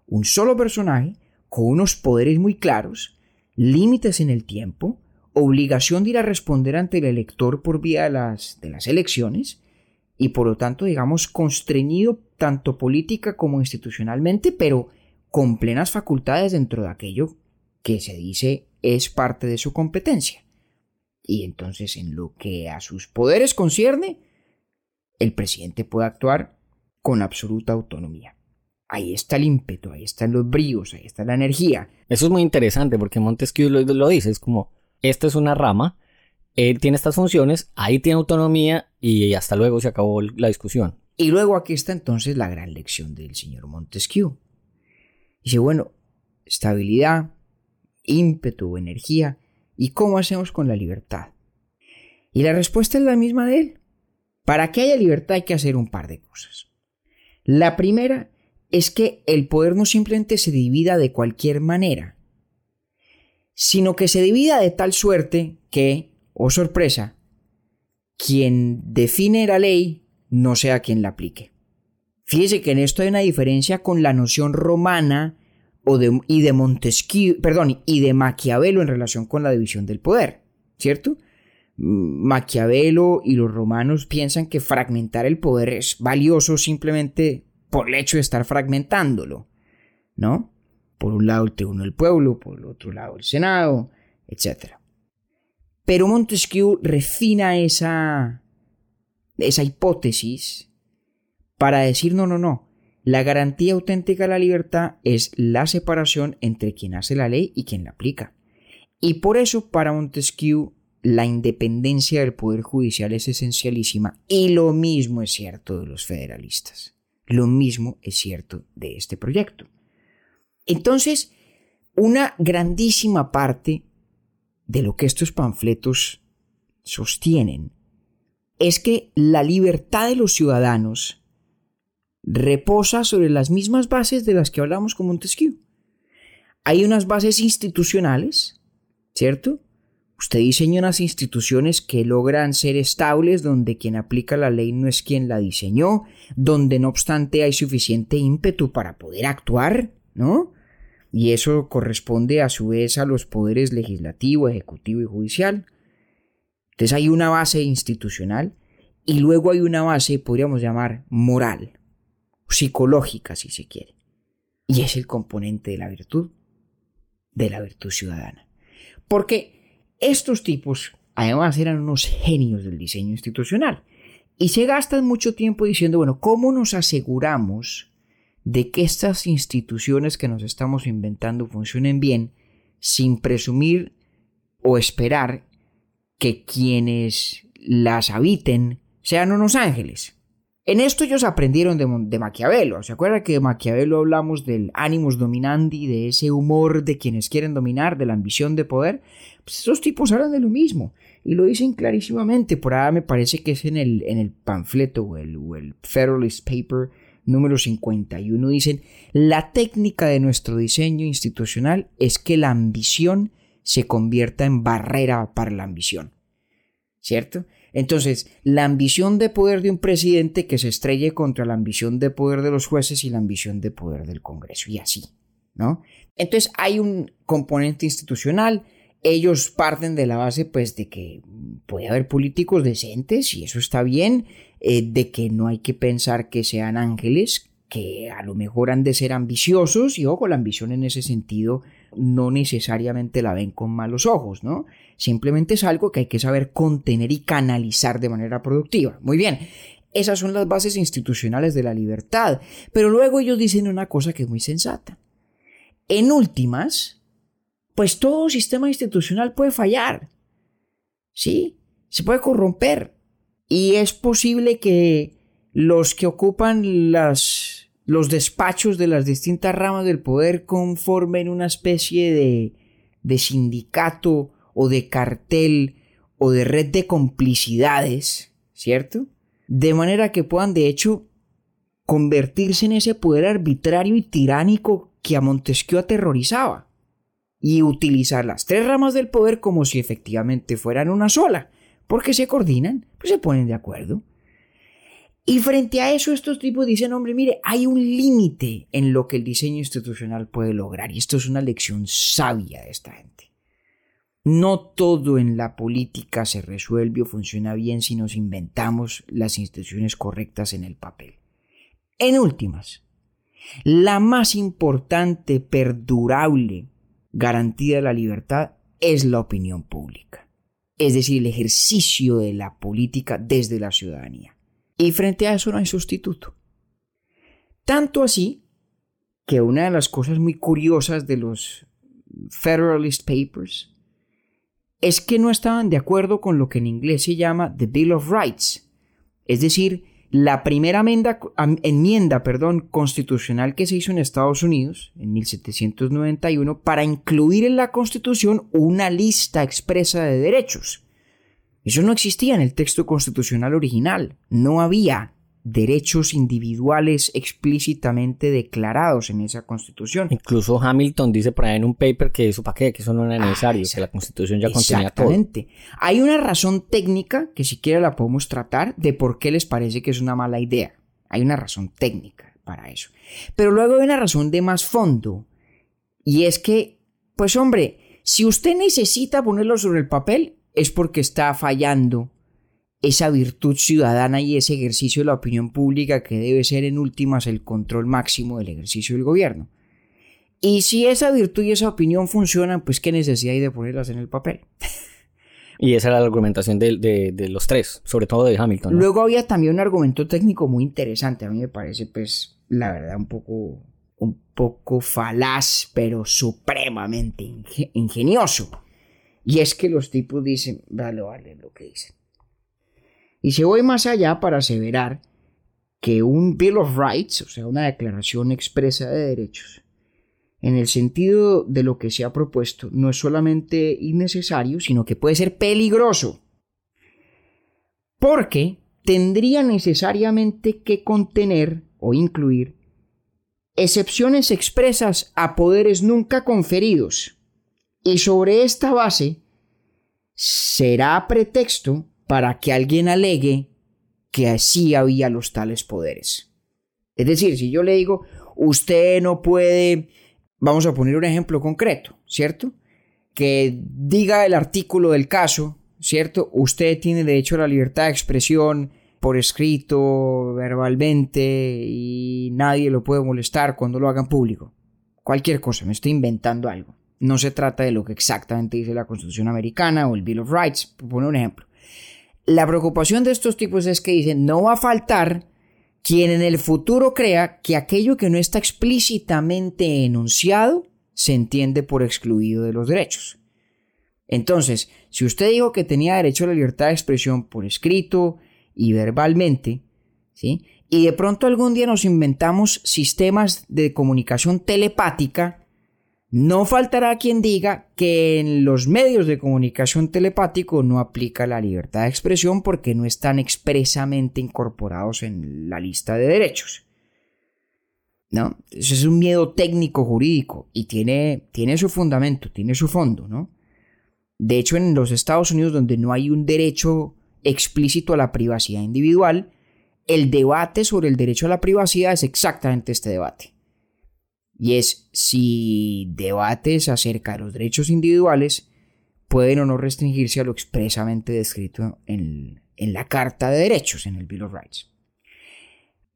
Speaker 1: Un solo personaje, con unos poderes muy claros, límites en el tiempo, obligación de ir a responder ante el elector por vía de las, de las elecciones y por lo tanto, digamos, constreñido tanto política como institucionalmente, pero con plenas facultades dentro de aquello que se dice es parte de su competencia. Y entonces, en lo que a sus poderes concierne, el presidente puede actuar con absoluta autonomía. Ahí está el ímpetu, ahí están los bríos, ahí está la energía.
Speaker 4: Eso es muy interesante porque Montesquieu lo, lo dice, es como esta es una rama, él tiene estas funciones, ahí tiene autonomía y hasta luego se acabó la discusión.
Speaker 1: Y luego aquí está entonces la gran lección del señor Montesquieu. Dice, bueno, estabilidad, ímpetu, energía, ¿y cómo hacemos con la libertad? Y la respuesta es la misma de él. Para que haya libertad hay que hacer un par de cosas. La primera es que el poder no simplemente se divida de cualquier manera, sino que se divida de tal suerte que, oh sorpresa, quien define la ley no sea quien la aplique. Fíjese que en esto hay una diferencia con la noción romana y de Montesquieu, perdón, y de Maquiavelo en relación con la división del poder, ¿cierto? Maquiavelo y los romanos piensan que fragmentar el poder es valioso simplemente por el hecho de estar fragmentándolo, ¿no? Por un lado el tribuno del pueblo, por el otro lado el Senado, etc. Pero Montesquieu refina esa, esa hipótesis para decir no, no, no. La garantía auténtica de la libertad es la separación entre quien hace la ley y quien la aplica. Y por eso para Montesquieu la independencia del poder judicial es esencialísima y lo mismo es cierto de los federalistas. Lo mismo es cierto de este proyecto. Entonces, una grandísima parte de lo que estos panfletos sostienen es que la libertad de los ciudadanos reposa sobre las mismas bases de las que hablamos con Montesquieu. Hay unas bases institucionales, ¿cierto? Usted diseña unas instituciones que logran ser estables, donde quien aplica la ley no es quien la diseñó, donde no obstante hay suficiente ímpetu para poder actuar, ¿no? Y eso corresponde a su vez a los poderes legislativo, ejecutivo y judicial. Entonces hay una base institucional y luego hay una base, podríamos llamar, moral, psicológica si se quiere. Y es el componente de la virtud, de la virtud ciudadana. Porque estos tipos además eran unos genios del diseño institucional y se gastan mucho tiempo diciendo, bueno, ¿cómo nos aseguramos de que estas instituciones que nos estamos inventando funcionen bien sin presumir o esperar que quienes las habiten sean unos ángeles. En esto ellos aprendieron de, Maquiavelo. ¿Se acuerdan que de Maquiavelo hablamos del animus dominandi, de ese humor de quienes quieren dominar, de la ambición de poder? Pues esos tipos hablan de lo mismo y lo dicen clarísimamente. Por ahora me parece que es en el, en el panfleto o el, o el Federalist Paper número 51 dicen, la técnica de nuestro diseño institucional es que la ambición se convierta en barrera para la ambición. ¿Cierto? Entonces, la ambición de poder de un presidente que se estrelle contra la ambición de poder de los jueces y la ambición de poder del Congreso, y así, ¿no? Entonces, hay un componente institucional, ellos parten de la base, pues, de que puede haber políticos decentes, y eso está bien, eh, de que no hay que pensar que sean ángeles, que a lo mejor han de ser ambiciosos, y ojo, la ambición en ese sentido no necesariamente la ven con malos ojos, ¿no? simplemente es algo que hay que saber contener y canalizar de manera productiva. Muy bien, esas son las bases institucionales de la libertad, pero luego ellos dicen una cosa que es muy sensata. En últimas, pues todo sistema institucional puede fallar. ¿Sí? Se puede corromper. Y es posible que los que ocupan las, los despachos de las distintas ramas del poder conformen una especie de, de sindicato o de cartel o de red de complicidades, ¿cierto? De manera que puedan, de hecho, convertirse en ese poder arbitrario y tiránico que a Montesquieu aterrorizaba, y utilizar las tres ramas del poder como si efectivamente fueran una sola, porque se coordinan, pues se ponen de acuerdo. Y frente a eso estos tipos dicen, hombre, mire, hay un límite en lo que el diseño institucional puede lograr, y esto es una lección sabia de esta gente. No todo en la política se resuelve o funciona bien si nos inventamos las instituciones correctas en el papel. En últimas, la más importante, perdurable garantía de la libertad es la opinión pública, es decir, el ejercicio de la política desde la ciudadanía. Y frente a eso no hay sustituto. Tanto así que una de las cosas muy curiosas de los Federalist Papers es que no estaban de acuerdo con lo que en inglés se llama The Bill of Rights, es decir, la primera enmienda, constitucional que se hizo en Estados Unidos en 1791 para incluir en la Constitución una lista expresa de derechos. Eso no existía en el texto constitucional original. No había derechos individuales explícitamente declarados en esa constitución.
Speaker 4: Incluso Hamilton dice por ahí en un paper que eso para qué, que eso no era ah, necesario, que la constitución ya contenía todo. Exactamente.
Speaker 1: Hay una razón técnica que si quiere la podemos tratar de por qué les parece que es una mala idea. Hay una razón técnica para eso. Pero luego hay una razón de más fondo. Y es que, pues hombre, si usted necesita ponerlo sobre el papel, es porque está fallando esa virtud ciudadana y ese ejercicio de la opinión pública que debe ser en últimas el control máximo del ejercicio del gobierno. Y si esa virtud y esa opinión funcionan, pues qué necesidad hay de ponerlas en el papel.
Speaker 4: Y esa era la argumentación de, los tres, sobre todo de Hamilton.
Speaker 1: Luego había también un argumento técnico muy interesante, a mí me parece pues la verdad un poco, un poco falaz, pero supremamente ingenioso. Y es que los tipos dicen, vale, vale lo que dicen. Y se voy más allá para aseverar que un Bill of Rights, o sea, una declaración expresa de derechos, en el sentido de lo que se ha propuesto, no es solamente innecesario, sino que puede ser peligroso. Porque tendría necesariamente que contener o incluir excepciones expresas a poderes nunca conferidos. Y sobre esta base será pretexto para que alguien alegue que así había los tales poderes. Es decir, si yo le digo, usted no puede, vamos a poner un ejemplo concreto, ¿cierto? Que diga el artículo del caso, ¿cierto? Usted tiene derecho a la libertad de expresión por escrito, verbalmente, y nadie lo puede molestar cuando lo haga en público. Cualquier cosa, me estoy inventando algo. No se trata de lo que exactamente dice la Constitución americana o el Bill of Rights, por poner un ejemplo. La preocupación de estos tipos es que dicen, no va a faltar quien en el futuro crea que aquello que no está explícitamente enunciado se entiende por excluido de los derechos. Entonces, si usted dijo que tenía derecho a la libertad de expresión por escrito y verbalmente, ¿sí? y de pronto algún día nos inventamos sistemas de comunicación telepática no faltará quien diga que en los medios de comunicación telepático no aplica la libertad de expresión porque no están expresamente incorporados en la lista de derechos. ¿No? Eso es un miedo técnico jurídico y tiene, tiene su fundamento, tiene su fondo, ¿no? De hecho, en los Estados Unidos, donde no hay un derecho explícito a la privacidad individual, el debate sobre el derecho a la privacidad es exactamente este debate y es si debates acerca de los derechos individuales pueden o no restringirse a lo expresamente descrito en, en la Carta de Derechos, en el Bill of Rights.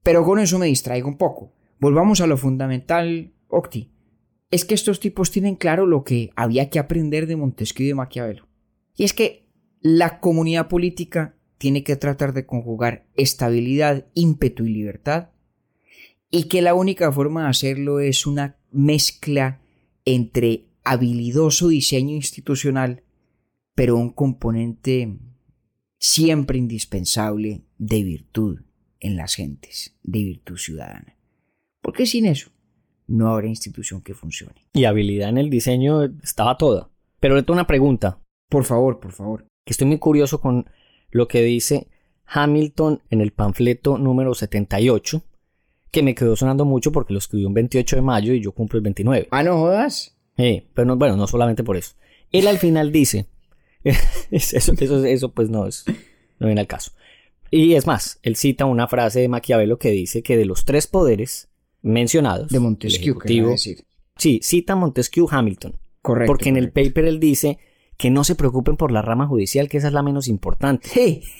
Speaker 1: Pero con eso me distraigo un poco. Volvamos a lo fundamental, Octi. Es que estos tipos tienen claro lo que había que aprender de Montesquieu y de Maquiavelo. Y es que la comunidad política tiene que tratar de conjugar estabilidad, ímpetu y libertad, y que la única forma de hacerlo es una mezcla entre habilidoso diseño institucional, pero un componente siempre indispensable de virtud en las gentes, de virtud ciudadana. Porque sin eso no habrá institución que funcione.
Speaker 4: Y habilidad en el diseño estaba toda. Pero le tengo una pregunta.
Speaker 1: Por favor, por favor.
Speaker 4: Que estoy muy curioso con lo que dice Hamilton en el panfleto número 78, que me quedó sonando mucho porque lo escribió un 28 de mayo y yo cumplo el 29.
Speaker 1: Ah, no jodas.
Speaker 4: Eh, pero no, bueno, no solamente por eso. Él al final dice, eso, eso, eso pues no es, no viene al caso. Y es más, él cita una frase de Maquiavelo que dice que de los tres poderes mencionados,
Speaker 1: de Montesquieu,
Speaker 4: ejecutivo,
Speaker 1: decir.
Speaker 4: sí, cita Montesquieu Hamilton.
Speaker 1: Correcto.
Speaker 4: Porque en el
Speaker 1: correcto.
Speaker 4: paper él dice que no se preocupen por la rama judicial, que esa es la menos importante.
Speaker 1: Sí.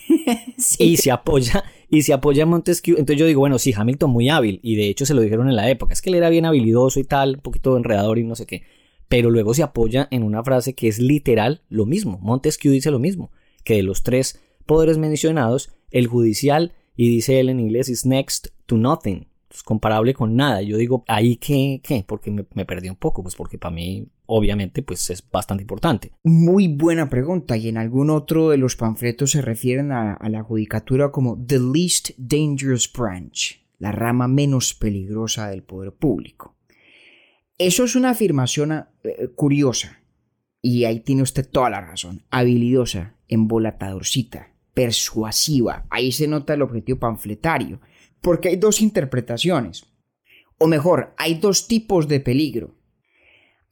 Speaker 1: Sí.
Speaker 4: Y se apoya, y se apoya a Montesquieu. Entonces yo digo, bueno, sí, Hamilton muy hábil, y de hecho se lo dijeron en la época, es que él era bien habilidoso y tal, un poquito enredador y no sé qué. Pero luego se apoya en una frase que es literal lo mismo. Montesquieu dice lo mismo, que de los tres poderes mencionados, el judicial, y dice él en inglés, is next to nothing. Es comparable con nada. Yo digo, ¿ahí qué? ¿Qué? Porque me, me perdí un poco, pues porque para mí, obviamente, pues es bastante importante.
Speaker 1: Muy buena pregunta. Y en algún otro de los panfletos se refieren a, la judicatura como the least dangerous branch, la rama menos peligrosa del poder público. Eso es una afirmación eh, curiosa. Y ahí tiene usted toda la razón. Habilidosa, embolatadorcita, persuasiva. Ahí se nota el objetivo panfletario. Porque hay dos interpretaciones. O mejor, hay dos tipos de peligro.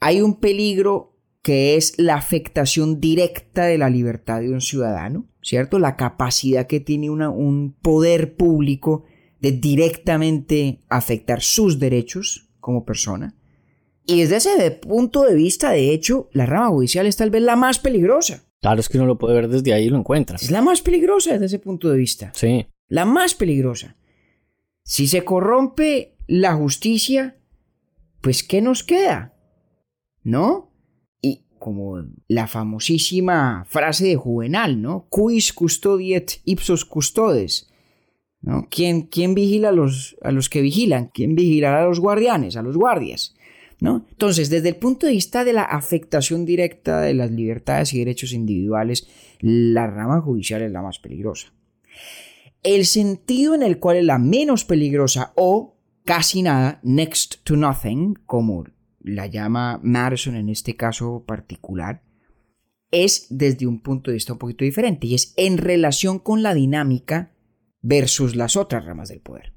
Speaker 1: Hay un peligro que es la afectación directa de la libertad de un ciudadano, ¿cierto? La capacidad que tiene una, un poder público de directamente afectar sus derechos como persona. Y desde ese punto de vista, de hecho, la rama judicial es tal vez la más peligrosa.
Speaker 4: Claro, es que uno lo puede ver desde ahí y lo encuentra.
Speaker 1: Es la más peligrosa desde ese punto de vista.
Speaker 4: Sí.
Speaker 1: La más peligrosa. Si se corrompe la justicia, pues ¿qué nos queda? ¿No? Y como la famosísima frase de Juvenal, ¿no? Quis custodiet ipsos custodes. ¿No? ¿Quién, quién vigila a los, a los que vigilan? ¿Quién vigilará a los guardianes, a los guardias? ¿No? Entonces, desde el punto de vista de la afectación directa de las libertades y derechos individuales, la rama judicial es la más peligrosa. El sentido en el cual es la menos peligrosa o casi nada, next to nothing, como la llama Madison en este caso particular, es desde un punto de vista un poquito diferente y es en relación con la dinámica versus las otras ramas del poder.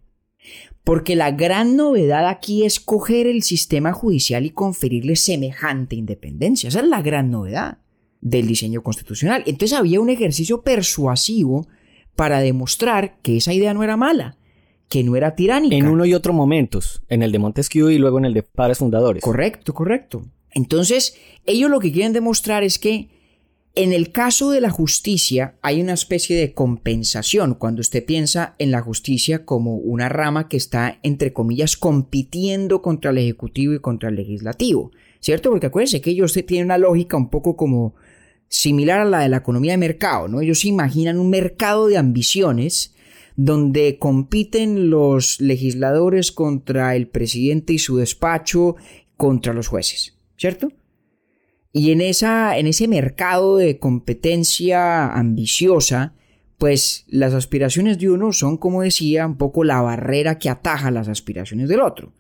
Speaker 1: Porque la gran novedad aquí es coger el sistema judicial y conferirle semejante independencia. Esa es la gran novedad del diseño constitucional. Entonces había un ejercicio persuasivo para demostrar que esa idea no era mala, que no era tiránica.
Speaker 4: En uno y otro momentos, en el de Montesquieu y luego en el de Padres Fundadores.
Speaker 1: Correcto, correcto. Entonces, ellos lo que quieren demostrar es que en el caso de la justicia hay una especie de compensación cuando usted piensa en la justicia como una rama que está, entre comillas, compitiendo contra el Ejecutivo y contra el Legislativo, ¿cierto? Porque acuérdense que ellos tienen una lógica un poco como similar a la de la economía de mercado, ¿no? Ellos se imaginan un mercado de ambiciones donde compiten los legisladores contra el presidente y su despacho contra los jueces, ¿cierto? Y en, esa, en ese mercado de competencia ambiciosa, pues las aspiraciones de uno son, como decía, un poco la barrera que ataja las aspiraciones del otro.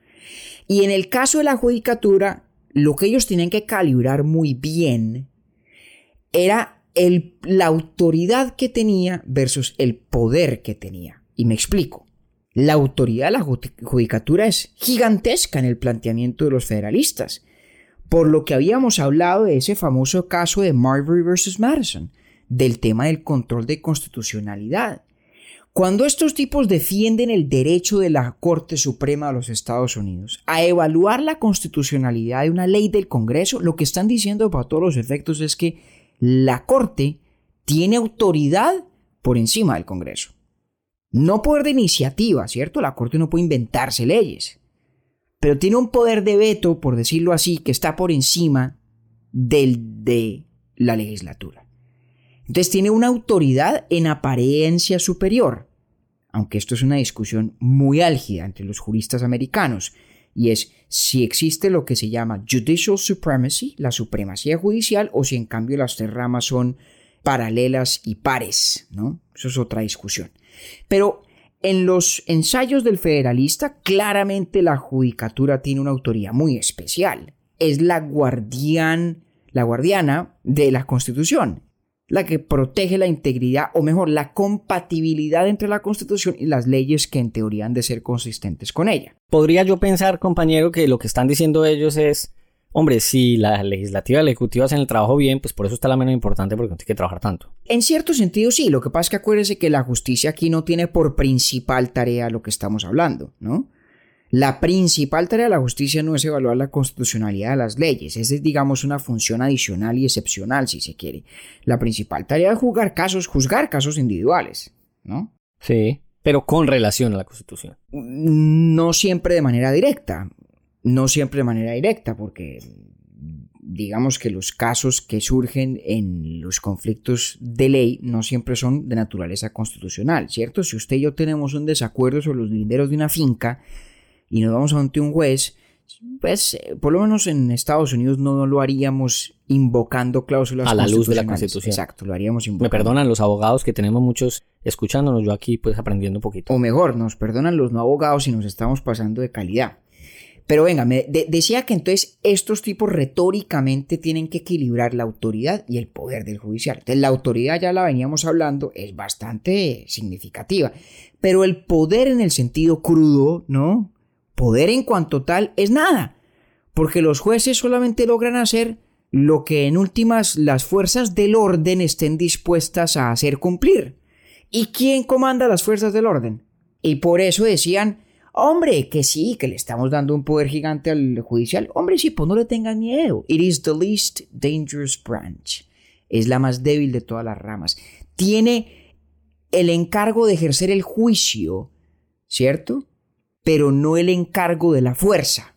Speaker 1: Y en el caso de la judicatura, lo que ellos tienen que calibrar muy bien era la autoridad que tenía versus el poder que tenía. Y me explico. La autoridad de la judicatura es gigantesca en el planteamiento de los federalistas, por lo que habíamos hablado de ese famoso caso de Marbury versus Madison, del tema del control de constitucionalidad. Cuando estos tipos defienden el derecho de la Corte Suprema de los Estados Unidos a evaluar la constitucionalidad de una ley del Congreso, lo que están diciendo para todos los efectos es que la Corte tiene autoridad por encima del Congreso. No poder de iniciativa, ¿cierto? La Corte no puede inventarse leyes. Pero tiene un poder de veto, por decirlo así, que está por encima del de la legislatura. Entonces tiene una autoridad en apariencia superior, aunque esto es una discusión muy álgida entre los juristas americanos, y es si existe lo que se llama judicial supremacy, la supremacía judicial, o si en cambio las tres ramas son paralelas y pares, ¿no? Eso es otra discusión. Pero en los ensayos del federalista, claramente la judicatura tiene una autoría muy especial. Es la guardián, la guardiana de la Constitución, la que protege la integridad, o mejor, la compatibilidad entre la Constitución y las leyes que en teoría han de ser consistentes con ella.
Speaker 4: Podría yo pensar, compañero, que lo que están diciendo ellos es Hombre, si la legislativa y la ejecutiva hacen el trabajo bien, pues por eso está la menos importante porque no tiene que trabajar tanto.
Speaker 1: En cierto sentido, sí. Lo que pasa es que acuérdese que la justicia aquí no tiene por principal tarea lo que estamos hablando, ¿no? La principal tarea de la justicia no es evaluar la constitucionalidad de las leyes, esa es digamos una función adicional y excepcional si se quiere. La principal tarea es juzgar casos, juzgar casos individuales, ¿no?
Speaker 4: Sí, pero con relación a la Constitución.
Speaker 1: No siempre de manera directa no siempre de manera directa, porque digamos que los casos que surgen en los conflictos de ley no siempre son de naturaleza constitucional, ¿cierto? Si usted y yo tenemos un desacuerdo sobre los linderos de una finca y nos vamos ante un juez, pues eh, por lo menos en Estados Unidos no lo haríamos invocando cláusulas
Speaker 4: a la luz de la Constitución.
Speaker 1: Exacto, lo haríamos invocando.
Speaker 4: Me perdonan los abogados que tenemos muchos escuchándonos, yo aquí pues aprendiendo un poquito.
Speaker 1: O mejor, nos perdonan los no abogados si nos estamos pasando de calidad. Pero venga, me decía que entonces estos tipos retóricamente tienen que equilibrar la autoridad y el poder del judicial. Entonces la autoridad ya la veníamos hablando, es bastante significativa. Pero el poder en el sentido crudo, ¿no? Poder en cuanto tal es nada. Porque los jueces solamente logran hacer lo que en últimas las fuerzas del orden estén dispuestas a hacer cumplir. ¿Y quién comanda las fuerzas del orden? Y por eso decían, Hombre, que sí, que le estamos dando un poder gigante al judicial. Hombre, sí, pues no le tengan miedo. It is the least dangerous branch. Es la más débil de todas las ramas. Tiene el encargo de ejercer el juicio, ¿cierto? Pero no el encargo de la fuerza.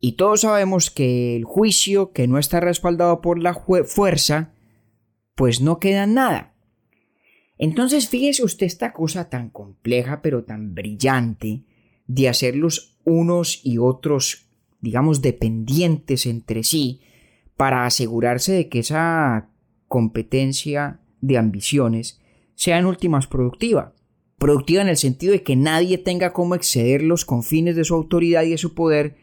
Speaker 1: Y todos sabemos que el juicio que no está respaldado por la fuerza, pues no queda nada. Entonces fíjese usted esta cosa tan compleja pero tan brillante de hacerlos unos y otros, digamos, dependientes entre sí, para asegurarse de que esa competencia de ambiciones sea en últimas productiva. Productiva en el sentido de que nadie tenga cómo exceder los confines de su autoridad y de su poder,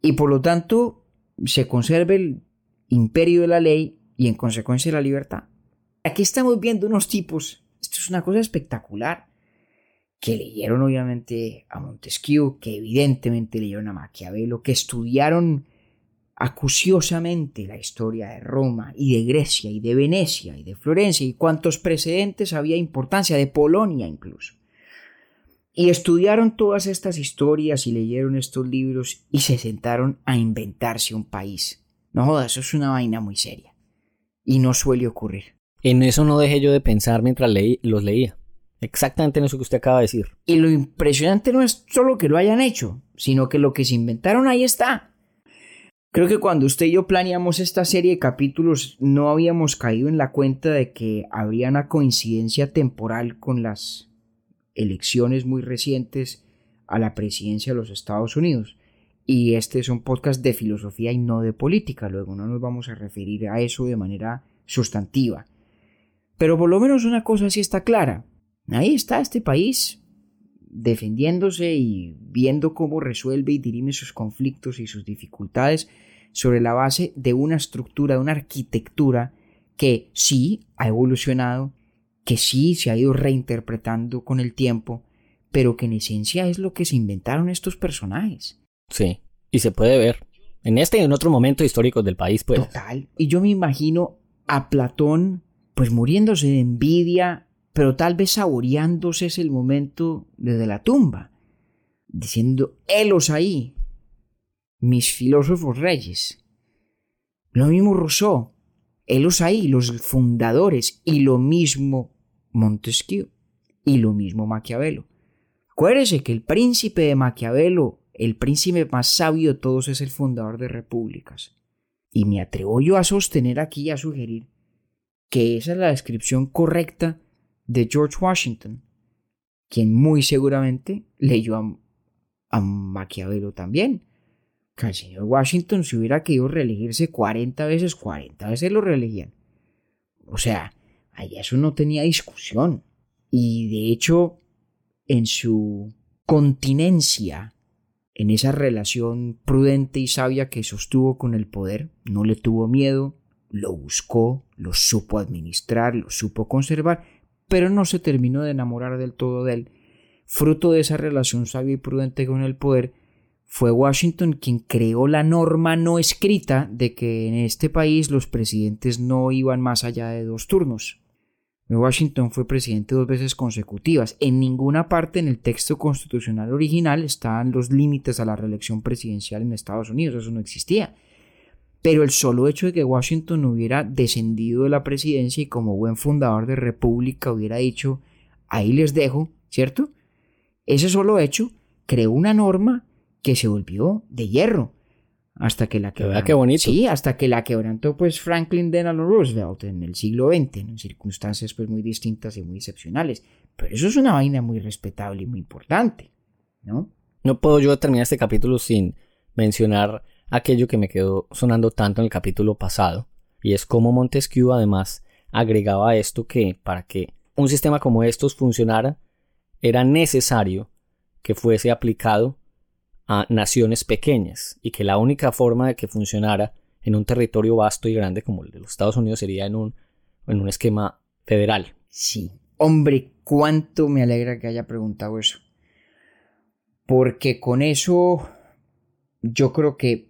Speaker 1: y por lo tanto se conserve el imperio de la ley y en consecuencia la libertad. Aquí estamos viendo unos tipos, esto es una cosa espectacular, que leyeron obviamente a Montesquieu, que evidentemente leyeron a Maquiavelo, que estudiaron acuciosamente la historia de Roma y de Grecia y de Venecia y de Florencia y cuántos precedentes había importancia, de Polonia incluso. Y estudiaron todas estas historias y leyeron estos libros y se sentaron a inventarse un país. No jodas, eso es una vaina muy seria. Y no suele ocurrir.
Speaker 4: En eso no dejé yo de pensar mientras leí, los leía. Exactamente en eso que usted acaba de decir.
Speaker 1: Y lo impresionante no es solo que lo hayan hecho, sino que lo que se inventaron ahí está. Creo que cuando usted y yo planeamos esta serie de capítulos no habíamos caído en la cuenta de que habría una coincidencia temporal con las elecciones muy recientes a la presidencia de los Estados Unidos. Y este es un podcast de filosofía y no de política, luego no nos vamos a referir a eso de manera sustantiva. Pero por lo menos una cosa sí está clara, Ahí está este país defendiéndose y viendo cómo resuelve y dirime sus conflictos y sus dificultades sobre la base de una estructura, de una arquitectura que sí ha evolucionado, que sí se ha ido reinterpretando con el tiempo, pero que en esencia es lo que se inventaron estos personajes.
Speaker 4: Sí, y se puede ver en este y en otro momento histórico del país, pues.
Speaker 1: Total. Y yo me imagino a Platón, pues muriéndose de envidia pero tal vez saboreándose ese el momento desde la tumba, diciendo, helos ahí, mis filósofos reyes. Lo mismo Rousseau, helos ahí, los fundadores, y lo mismo Montesquieu, y lo mismo Maquiavelo. Acuérdese que el príncipe de Maquiavelo, el príncipe más sabio de todos, es el fundador de repúblicas. Y me atrevo yo a sostener aquí a sugerir que esa es la descripción correcta de George Washington, quien muy seguramente leyó a, a Maquiavelo también. Que el señor Washington si hubiera querido reelegirse 40 veces, 40 veces lo reelegían. O sea, allá eso no tenía discusión. Y de hecho, en su continencia, en esa relación prudente y sabia que sostuvo con el poder, no le tuvo miedo, lo buscó, lo supo administrar, lo supo conservar, pero no se terminó de enamorar del todo de él. Fruto de esa relación sabia y prudente con el poder, fue Washington quien creó la norma no escrita de que en este país los presidentes no iban más allá de dos turnos. Washington fue presidente dos veces consecutivas. En ninguna parte en el texto constitucional original estaban los límites a la reelección presidencial en Estados Unidos, eso no existía. Pero el solo hecho de que Washington hubiera descendido de la presidencia y como buen fundador de república hubiera dicho, ahí les dejo, ¿cierto? Ese solo hecho creó una norma que se volvió de hierro hasta que la
Speaker 4: quebrantó. qué bonito.
Speaker 1: Sí, hasta que la quebrantó pues Franklin Delano Roosevelt en el siglo XX, en circunstancias pues muy distintas y muy excepcionales. Pero eso es una vaina muy respetable y muy importante, ¿no?
Speaker 4: No puedo yo terminar este capítulo sin mencionar aquello que me quedó sonando tanto en el capítulo pasado, y es cómo Montesquieu además agregaba esto que para que un sistema como estos funcionara era necesario que fuese aplicado a naciones pequeñas y que la única forma de que funcionara en un territorio vasto y grande como el de los Estados Unidos sería en un, en un esquema federal.
Speaker 1: Sí, hombre, cuánto me alegra que haya preguntado eso. Porque con eso yo creo que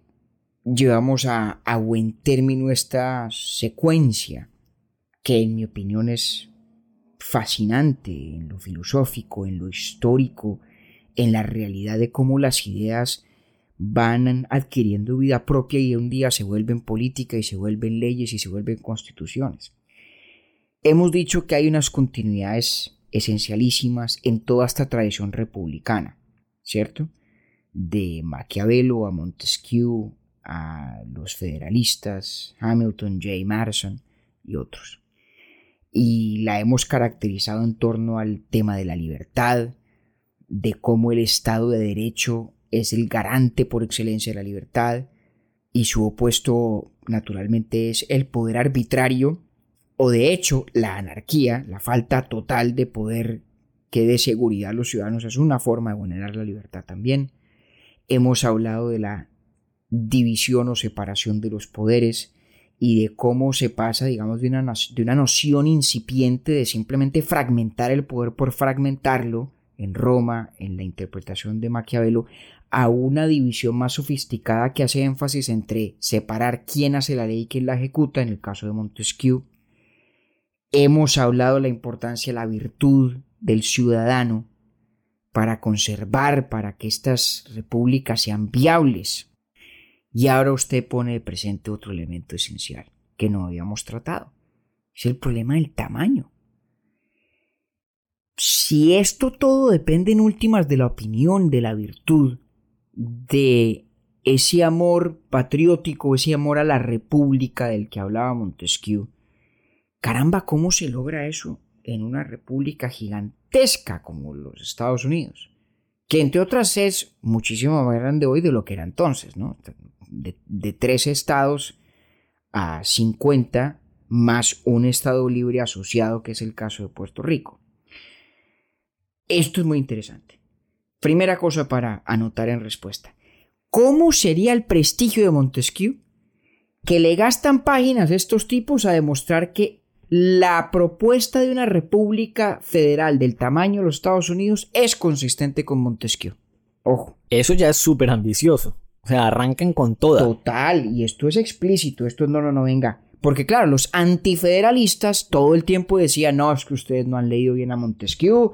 Speaker 1: llevamos a, a buen término esta secuencia, que en mi opinión es fascinante en lo filosófico, en lo histórico, en la realidad de cómo las ideas van adquiriendo vida propia y un día se vuelven política y se vuelven leyes y se vuelven constituciones. Hemos dicho que hay unas continuidades esencialísimas en toda esta tradición republicana, ¿cierto? De Maquiavelo a Montesquieu, a los federalistas, Hamilton, J. Madison y otros. Y la hemos caracterizado en torno al tema de la libertad, de cómo el Estado de Derecho es el garante por excelencia de la libertad y su opuesto naturalmente es el poder arbitrario o de hecho la anarquía, la falta total de poder que dé seguridad a los ciudadanos es una forma de vulnerar la libertad también. Hemos hablado de la división o separación de los poderes y de cómo se pasa, digamos, de una, de una noción incipiente de simplemente fragmentar el poder por fragmentarlo en Roma, en la interpretación de Maquiavelo, a una división más sofisticada que hace énfasis entre separar quién hace la ley y quién la ejecuta, en el caso de Montesquieu. Hemos hablado de la importancia de la virtud del ciudadano para conservar, para que estas repúblicas sean viables. Y ahora usted pone de presente otro elemento esencial que no habíamos tratado. Es el problema del tamaño si esto todo depende en últimas de la opinión, de la virtud, de ese amor patriótico, ese amor a la república del que hablaba Montesquieu, caramba, ¿cómo se logra eso en una república gigantesca como los Estados Unidos? Que entre otras es muchísimo más grande hoy de lo que era entonces, ¿no? De, de tres estados a 50 más un estado libre asociado que es el caso de Puerto Rico. Esto es muy interesante. Primera cosa para anotar en respuesta. ¿Cómo sería el prestigio de Montesquieu? Que le gastan páginas a estos tipos a demostrar que la propuesta de una república federal del tamaño de los Estados Unidos es consistente con Montesquieu. Ojo.
Speaker 4: Eso ya es súper ambicioso. O sea, arrancan con toda.
Speaker 1: Total, y esto es explícito, esto no, no, no, venga. Porque claro, los antifederalistas todo el tiempo decían, no, es que ustedes no han leído bien a Montesquieu,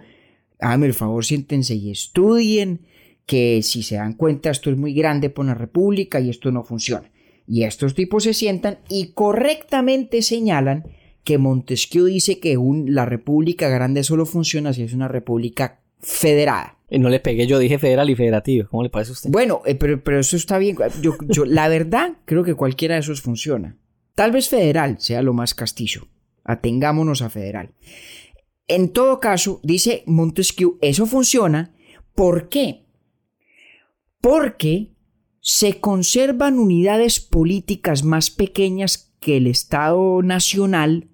Speaker 1: háganme el favor, siéntense y estudien, que si se dan cuenta esto es muy grande por una república y esto no funciona. Y estos tipos se sientan y correctamente señalan que Montesquieu dice que la república grande solo funciona si es una república federada.
Speaker 4: Y no le pegué, yo dije federal y federativo. ¿Cómo le parece a usted?
Speaker 1: Bueno, eh, pero, pero, eso está bien. Yo, yo, la verdad, creo que cualquiera de esos funciona. Tal vez federal sea lo más castillo. Atengámonos a federal. En todo caso, dice Montesquieu, eso funciona. ¿Por qué? Porque se conservan unidades políticas más pequeñas que el Estado nacional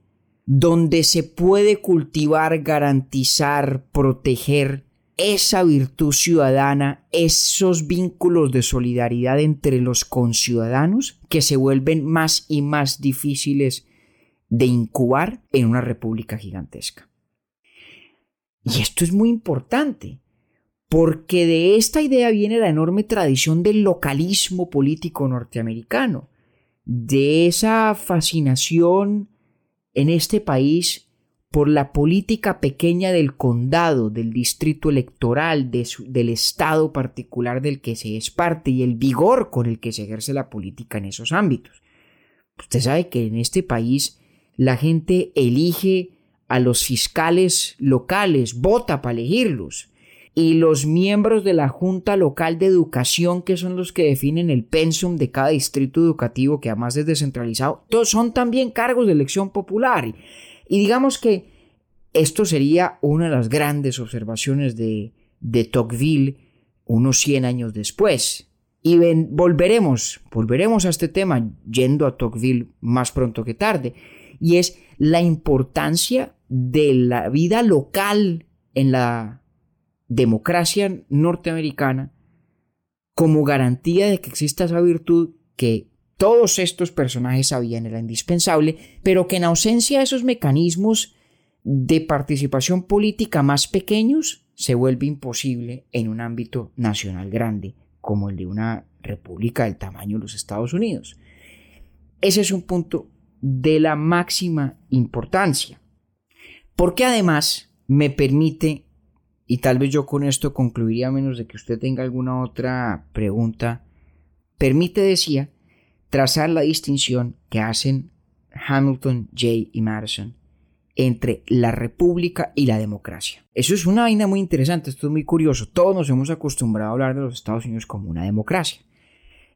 Speaker 1: donde se puede cultivar, garantizar, proteger esa virtud ciudadana, esos vínculos de solidaridad entre los conciudadanos que se vuelven más y más difíciles de incubar en una república gigantesca. Y esto es muy importante, porque de esta idea viene la enorme tradición del localismo político norteamericano, de esa fascinación en este país por la política pequeña del condado, del distrito electoral, del estado particular del que se es parte y el vigor con el que se ejerce la política en esos ámbitos. Usted sabe que en este país la gente elige a los fiscales locales, vota para elegirlos. Y los miembros de la Junta Local de Educación, que son los que definen el pensum de cada distrito educativo, que además es descentralizado, son también cargos de elección popular. Y digamos que esto sería una de las grandes observaciones de, de Tocqueville unos 100 años después. Y volveremos, volveremos a este tema yendo a Tocqueville más pronto que tarde. Y es la importancia de la vida local en la democracia norteamericana como garantía de que exista esa virtud que todos estos personajes sabían era indispensable, pero que en ausencia de esos mecanismos de participación política más pequeños se vuelve imposible en un ámbito nacional grande como el de una república del tamaño de los Estados Unidos. Ese es un punto de la máxima importancia. Porque además me permite, y tal vez yo con esto concluiría a menos de que usted tenga alguna otra pregunta, permite, decía, trazar la distinción que hacen Hamilton, Jay y Madison entre la república y la democracia. Eso es una vaina muy interesante, esto es muy curioso. Todos nos hemos acostumbrado a hablar de los Estados Unidos como una democracia.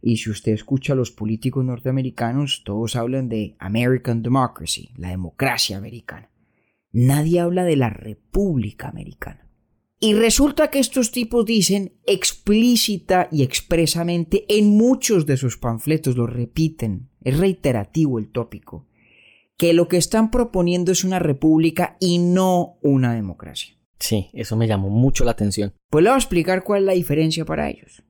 Speaker 1: Y si usted escucha a los políticos norteamericanos, todos hablan de American Democracy, la democracia americana nadie habla de la República Americana. Y resulta que estos tipos dicen explícita y expresamente en muchos de sus panfletos, lo repiten, es reiterativo el tópico, que lo que están proponiendo es una república y no una democracia.
Speaker 4: Sí, eso me llamó mucho la atención.
Speaker 1: Pues le voy a explicar cuál es la diferencia para ellos.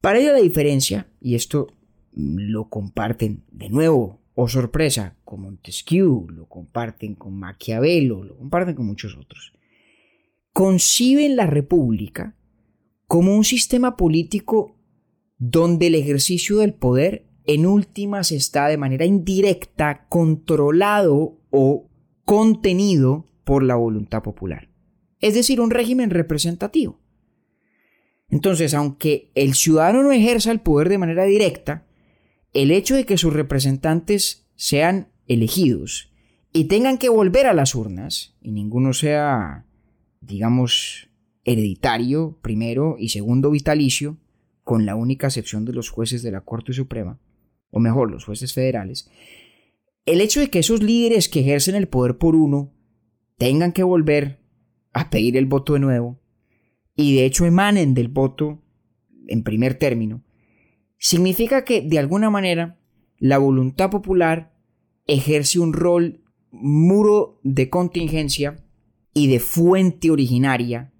Speaker 1: Para ellos la diferencia, y esto lo comparten de nuevo o sorpresa, con Montesquieu, lo comparten con Maquiavelo, lo comparten con muchos otros, conciben la república como un sistema político donde el ejercicio del poder en últimas está de manera indirecta controlado o contenido por la voluntad popular. Es decir, un régimen representativo. Entonces, aunque el ciudadano no ejerza el poder de manera directa, el hecho de que sus representantes sean elegidos y tengan que volver a las urnas, y ninguno sea, digamos, hereditario, primero, y segundo, vitalicio, con la única excepción de los jueces de la Corte Suprema, o mejor, los jueces federales, el hecho de que esos líderes que ejercen el poder por uno tengan que volver a pedir el voto de nuevo, y de hecho emanen del voto en primer término, significa que de alguna manera la voluntad popular ejerce un rol muro de contingencia y de fuente originaria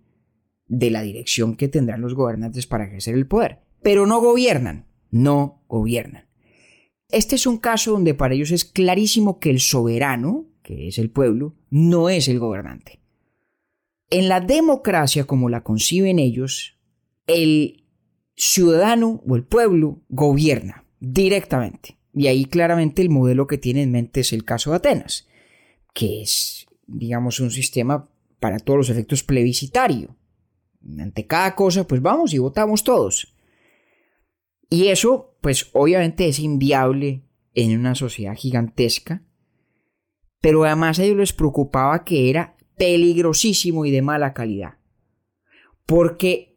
Speaker 1: de la dirección que tendrán los gobernantes para ejercer el poder. Pero no gobiernan, no gobiernan. Este es un caso donde para ellos es clarísimo que el soberano, que es el pueblo, no es el gobernante. En la democracia como la conciben ellos, el ciudadano o el pueblo gobierna directamente. Y ahí claramente el modelo que tiene en mente es el caso de Atenas, que es, digamos, un sistema para todos los efectos plebiscitario. Ante cada cosa, pues vamos y votamos todos. Y eso, pues obviamente es inviable en una sociedad gigantesca, pero además a ellos les preocupaba que era peligrosísimo y de mala calidad. Porque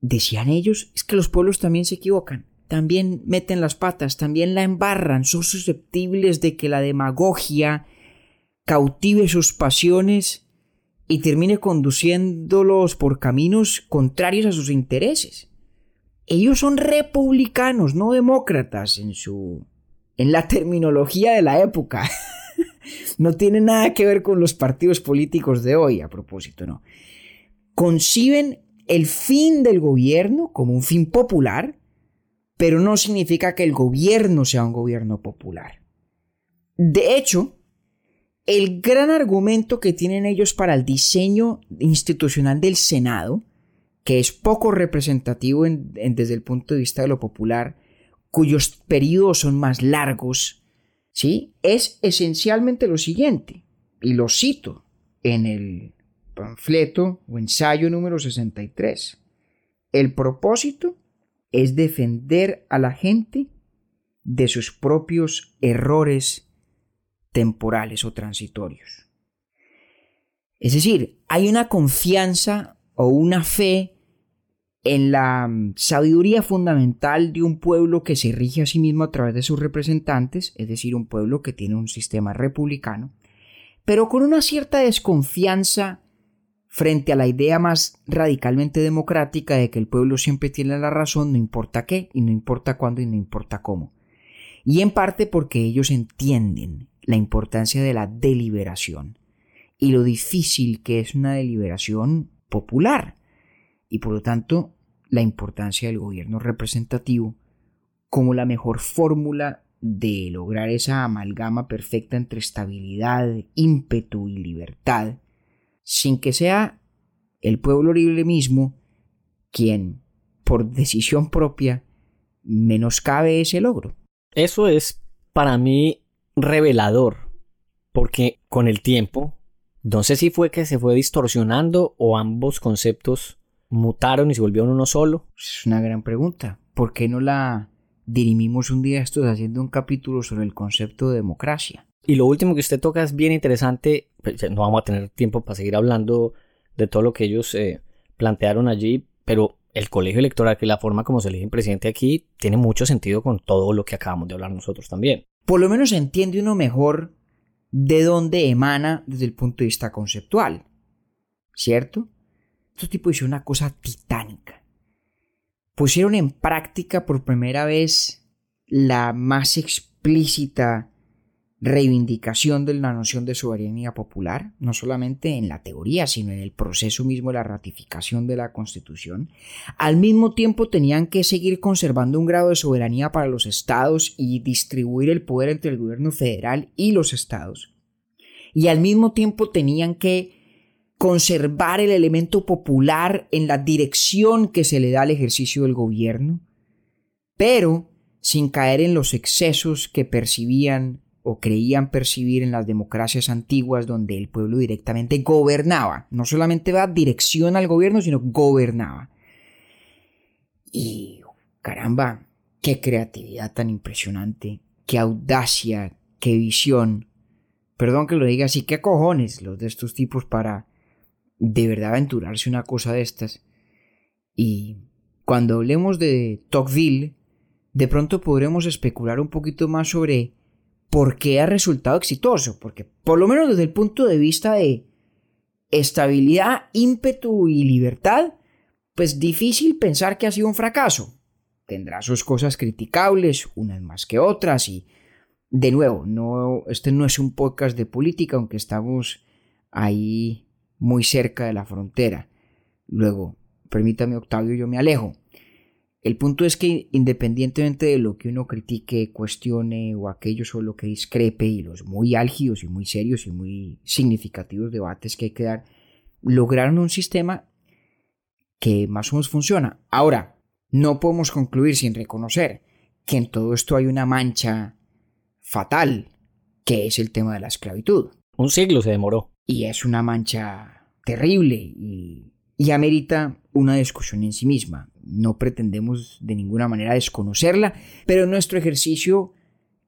Speaker 1: decían ellos, es que los pueblos también se equivocan, también meten las patas, también la embarran, son susceptibles de que la demagogia cautive sus pasiones y termine conduciéndolos por caminos contrarios a sus intereses. Ellos son republicanos, no demócratas en su en la terminología de la época. no tiene nada que ver con los partidos políticos de hoy, a propósito, no. Conciben el fin del gobierno como un fin popular, pero no significa que el gobierno sea un gobierno popular. De hecho, el gran argumento que tienen ellos para el diseño institucional del Senado, que es poco representativo desde el punto de vista de lo popular, cuyos periodos son más largos, ¿sí? es esencialmente lo siguiente, y lo cito en el panfleto o ensayo número 63. El propósito es defender a la gente de sus propios errores temporales o transitorios. Es decir, hay una confianza o una fe en la mm, sabiduría fundamental de un pueblo que se rige a sí mismo a través de sus representantes, es decir, un pueblo que tiene un sistema republicano, pero con una cierta desconfianza frente a la idea más radicalmente democrática de que el pueblo siempre tiene la razón, no importa qué, y no importa cuándo, y no importa cómo. Y en parte porque ellos entienden la importancia de la deliberación y lo difícil que es una deliberación popular y por lo tanto la importancia del gobierno representativo como la mejor fórmula de lograr esa amalgama perfecta entre estabilidad, ímpetu y libertad, sin que sea el pueblo libre mismo quien, por decisión propia, menoscabe ese logro.
Speaker 4: Eso es para mí revelador, porque con el tiempo, no sé si fue que se fue distorsionando o ambos conceptos mutaron y se volvieron uno solo.
Speaker 1: Es una gran pregunta. ¿Por qué no la dirimimos un día estos haciendo un capítulo sobre el concepto de democracia?
Speaker 4: Y lo último que usted toca es bien interesante, pues, no vamos a tener tiempo para seguir hablando de todo lo que ellos eh, plantearon allí, pero el colegio electoral, que la forma como se elige presidente aquí, tiene mucho sentido con todo lo que acabamos de hablar nosotros también
Speaker 1: por lo menos entiende uno mejor de dónde emana desde el punto de vista conceptual. ¿Cierto? Estos tipos hicieron una cosa titánica. Pusieron en práctica por primera vez la más explícita reivindicación de la noción de soberanía popular, no solamente en la teoría, sino en el proceso mismo de la ratificación de la Constitución, al mismo tiempo tenían que seguir conservando un grado de soberanía para los estados y distribuir el poder entre el gobierno federal y los estados. Y al mismo tiempo tenían que conservar el elemento popular en la dirección que se le da al ejercicio del gobierno, pero sin caer en los excesos que percibían o creían percibir en las democracias antiguas donde el pueblo directamente gobernaba, no solamente da dirección al gobierno, sino gobernaba. Y caramba, qué creatividad tan impresionante, qué audacia, qué visión. Perdón que lo diga así, qué cojones los de estos tipos para de verdad aventurarse una cosa de estas. Y cuando hablemos de Tocqueville, de pronto podremos especular un poquito más sobre por qué ha resultado exitoso, porque por lo menos desde el punto de vista de estabilidad, ímpetu y libertad, pues difícil pensar que ha sido un fracaso. Tendrá sus cosas criticables, unas más que otras, y de nuevo, no, este no es un podcast de política, aunque estamos ahí muy cerca de la frontera. Luego, permítame Octavio, yo me alejo. El punto es que independientemente de lo que uno critique, cuestione o aquello sobre lo que discrepe y los muy álgidos y muy serios y muy significativos debates que hay que dar, lograron un sistema que más o menos funciona. Ahora, no podemos concluir sin reconocer que en todo esto hay una mancha fatal, que es el tema de la esclavitud.
Speaker 4: Un siglo se demoró.
Speaker 1: Y es una mancha terrible y, y amerita una discusión en sí misma no pretendemos de ninguna manera desconocerla, pero en nuestro ejercicio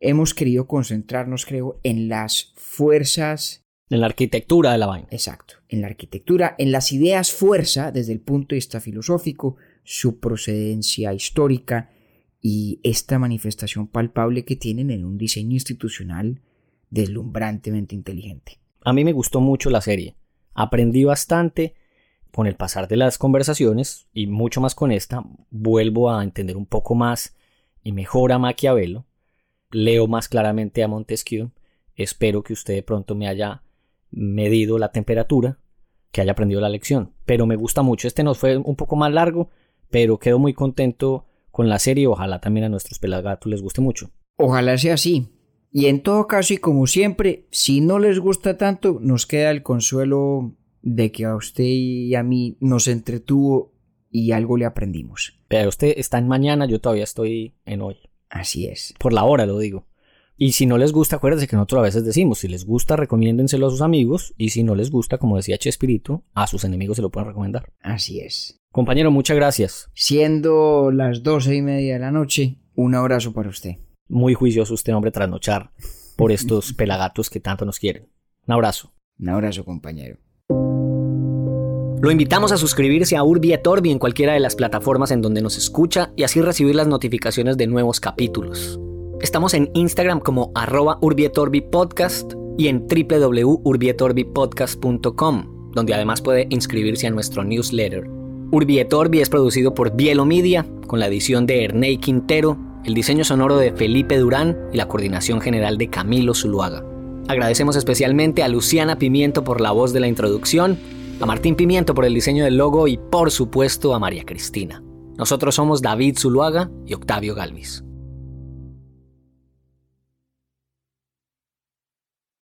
Speaker 1: hemos querido concentrarnos, creo, en las fuerzas.
Speaker 4: En la arquitectura de la vaina.
Speaker 1: Exacto, en la arquitectura, en las ideas fuerza desde el punto de vista filosófico, su procedencia histórica y esta manifestación palpable que tienen en un diseño institucional deslumbrantemente inteligente.
Speaker 4: A mí me gustó mucho la serie. Aprendí bastante con el pasar de las conversaciones y mucho más con esta. Vuelvo a entender un poco más y mejor a Maquiavelo. Leo más claramente a Montesquieu. Espero que usted de pronto me haya medido la temperatura, que haya aprendido la lección. Pero me gusta mucho. Este nos fue un poco más largo, pero quedo muy contento con la serie. Ojalá también a nuestros pelagatos les guste mucho.
Speaker 1: Ojalá sea así. Y en todo caso y como siempre, si no les gusta tanto, nos queda el consuelo de que a usted y a mí nos entretuvo y algo le aprendimos.
Speaker 4: Pero usted está en mañana, yo todavía estoy en hoy.
Speaker 1: Así es.
Speaker 4: Por la hora lo digo. Y si no les gusta, acuérdense que nosotros a veces decimos, si les gusta, recomiéndenselo a sus amigos, y si no les gusta, como decía Chespirito, a sus enemigos se lo pueden recomendar.
Speaker 1: Así es.
Speaker 4: Compañero, muchas gracias.
Speaker 1: Siendo las doce y media de la noche, un abrazo para usted.
Speaker 4: Muy juicioso usted, hombre, trasnochar por estos pelagatos que tanto nos quieren. Un abrazo.
Speaker 1: Un abrazo, compañero.
Speaker 2: Lo invitamos a suscribirse a Urbi et Orbi en cualquiera de las plataformas en donde nos escucha y así recibir las notificaciones de nuevos capítulos. Estamos en Instagram como arroba Podcast y en www.urbietorbipodcast.com, donde además puede inscribirse a nuestro newsletter. Urbi et Orbi es producido por Bielo Media, con la edición de Ernei Quintero, el diseño sonoro de Felipe Durán y la coordinación general de Camilo Zuluaga. Agradecemos especialmente a Luciana Pimiento por la voz de la introducción a Martín Pimiento por el diseño del logo y por supuesto a María Cristina. Nosotros somos David Zuluaga y Octavio Galvis.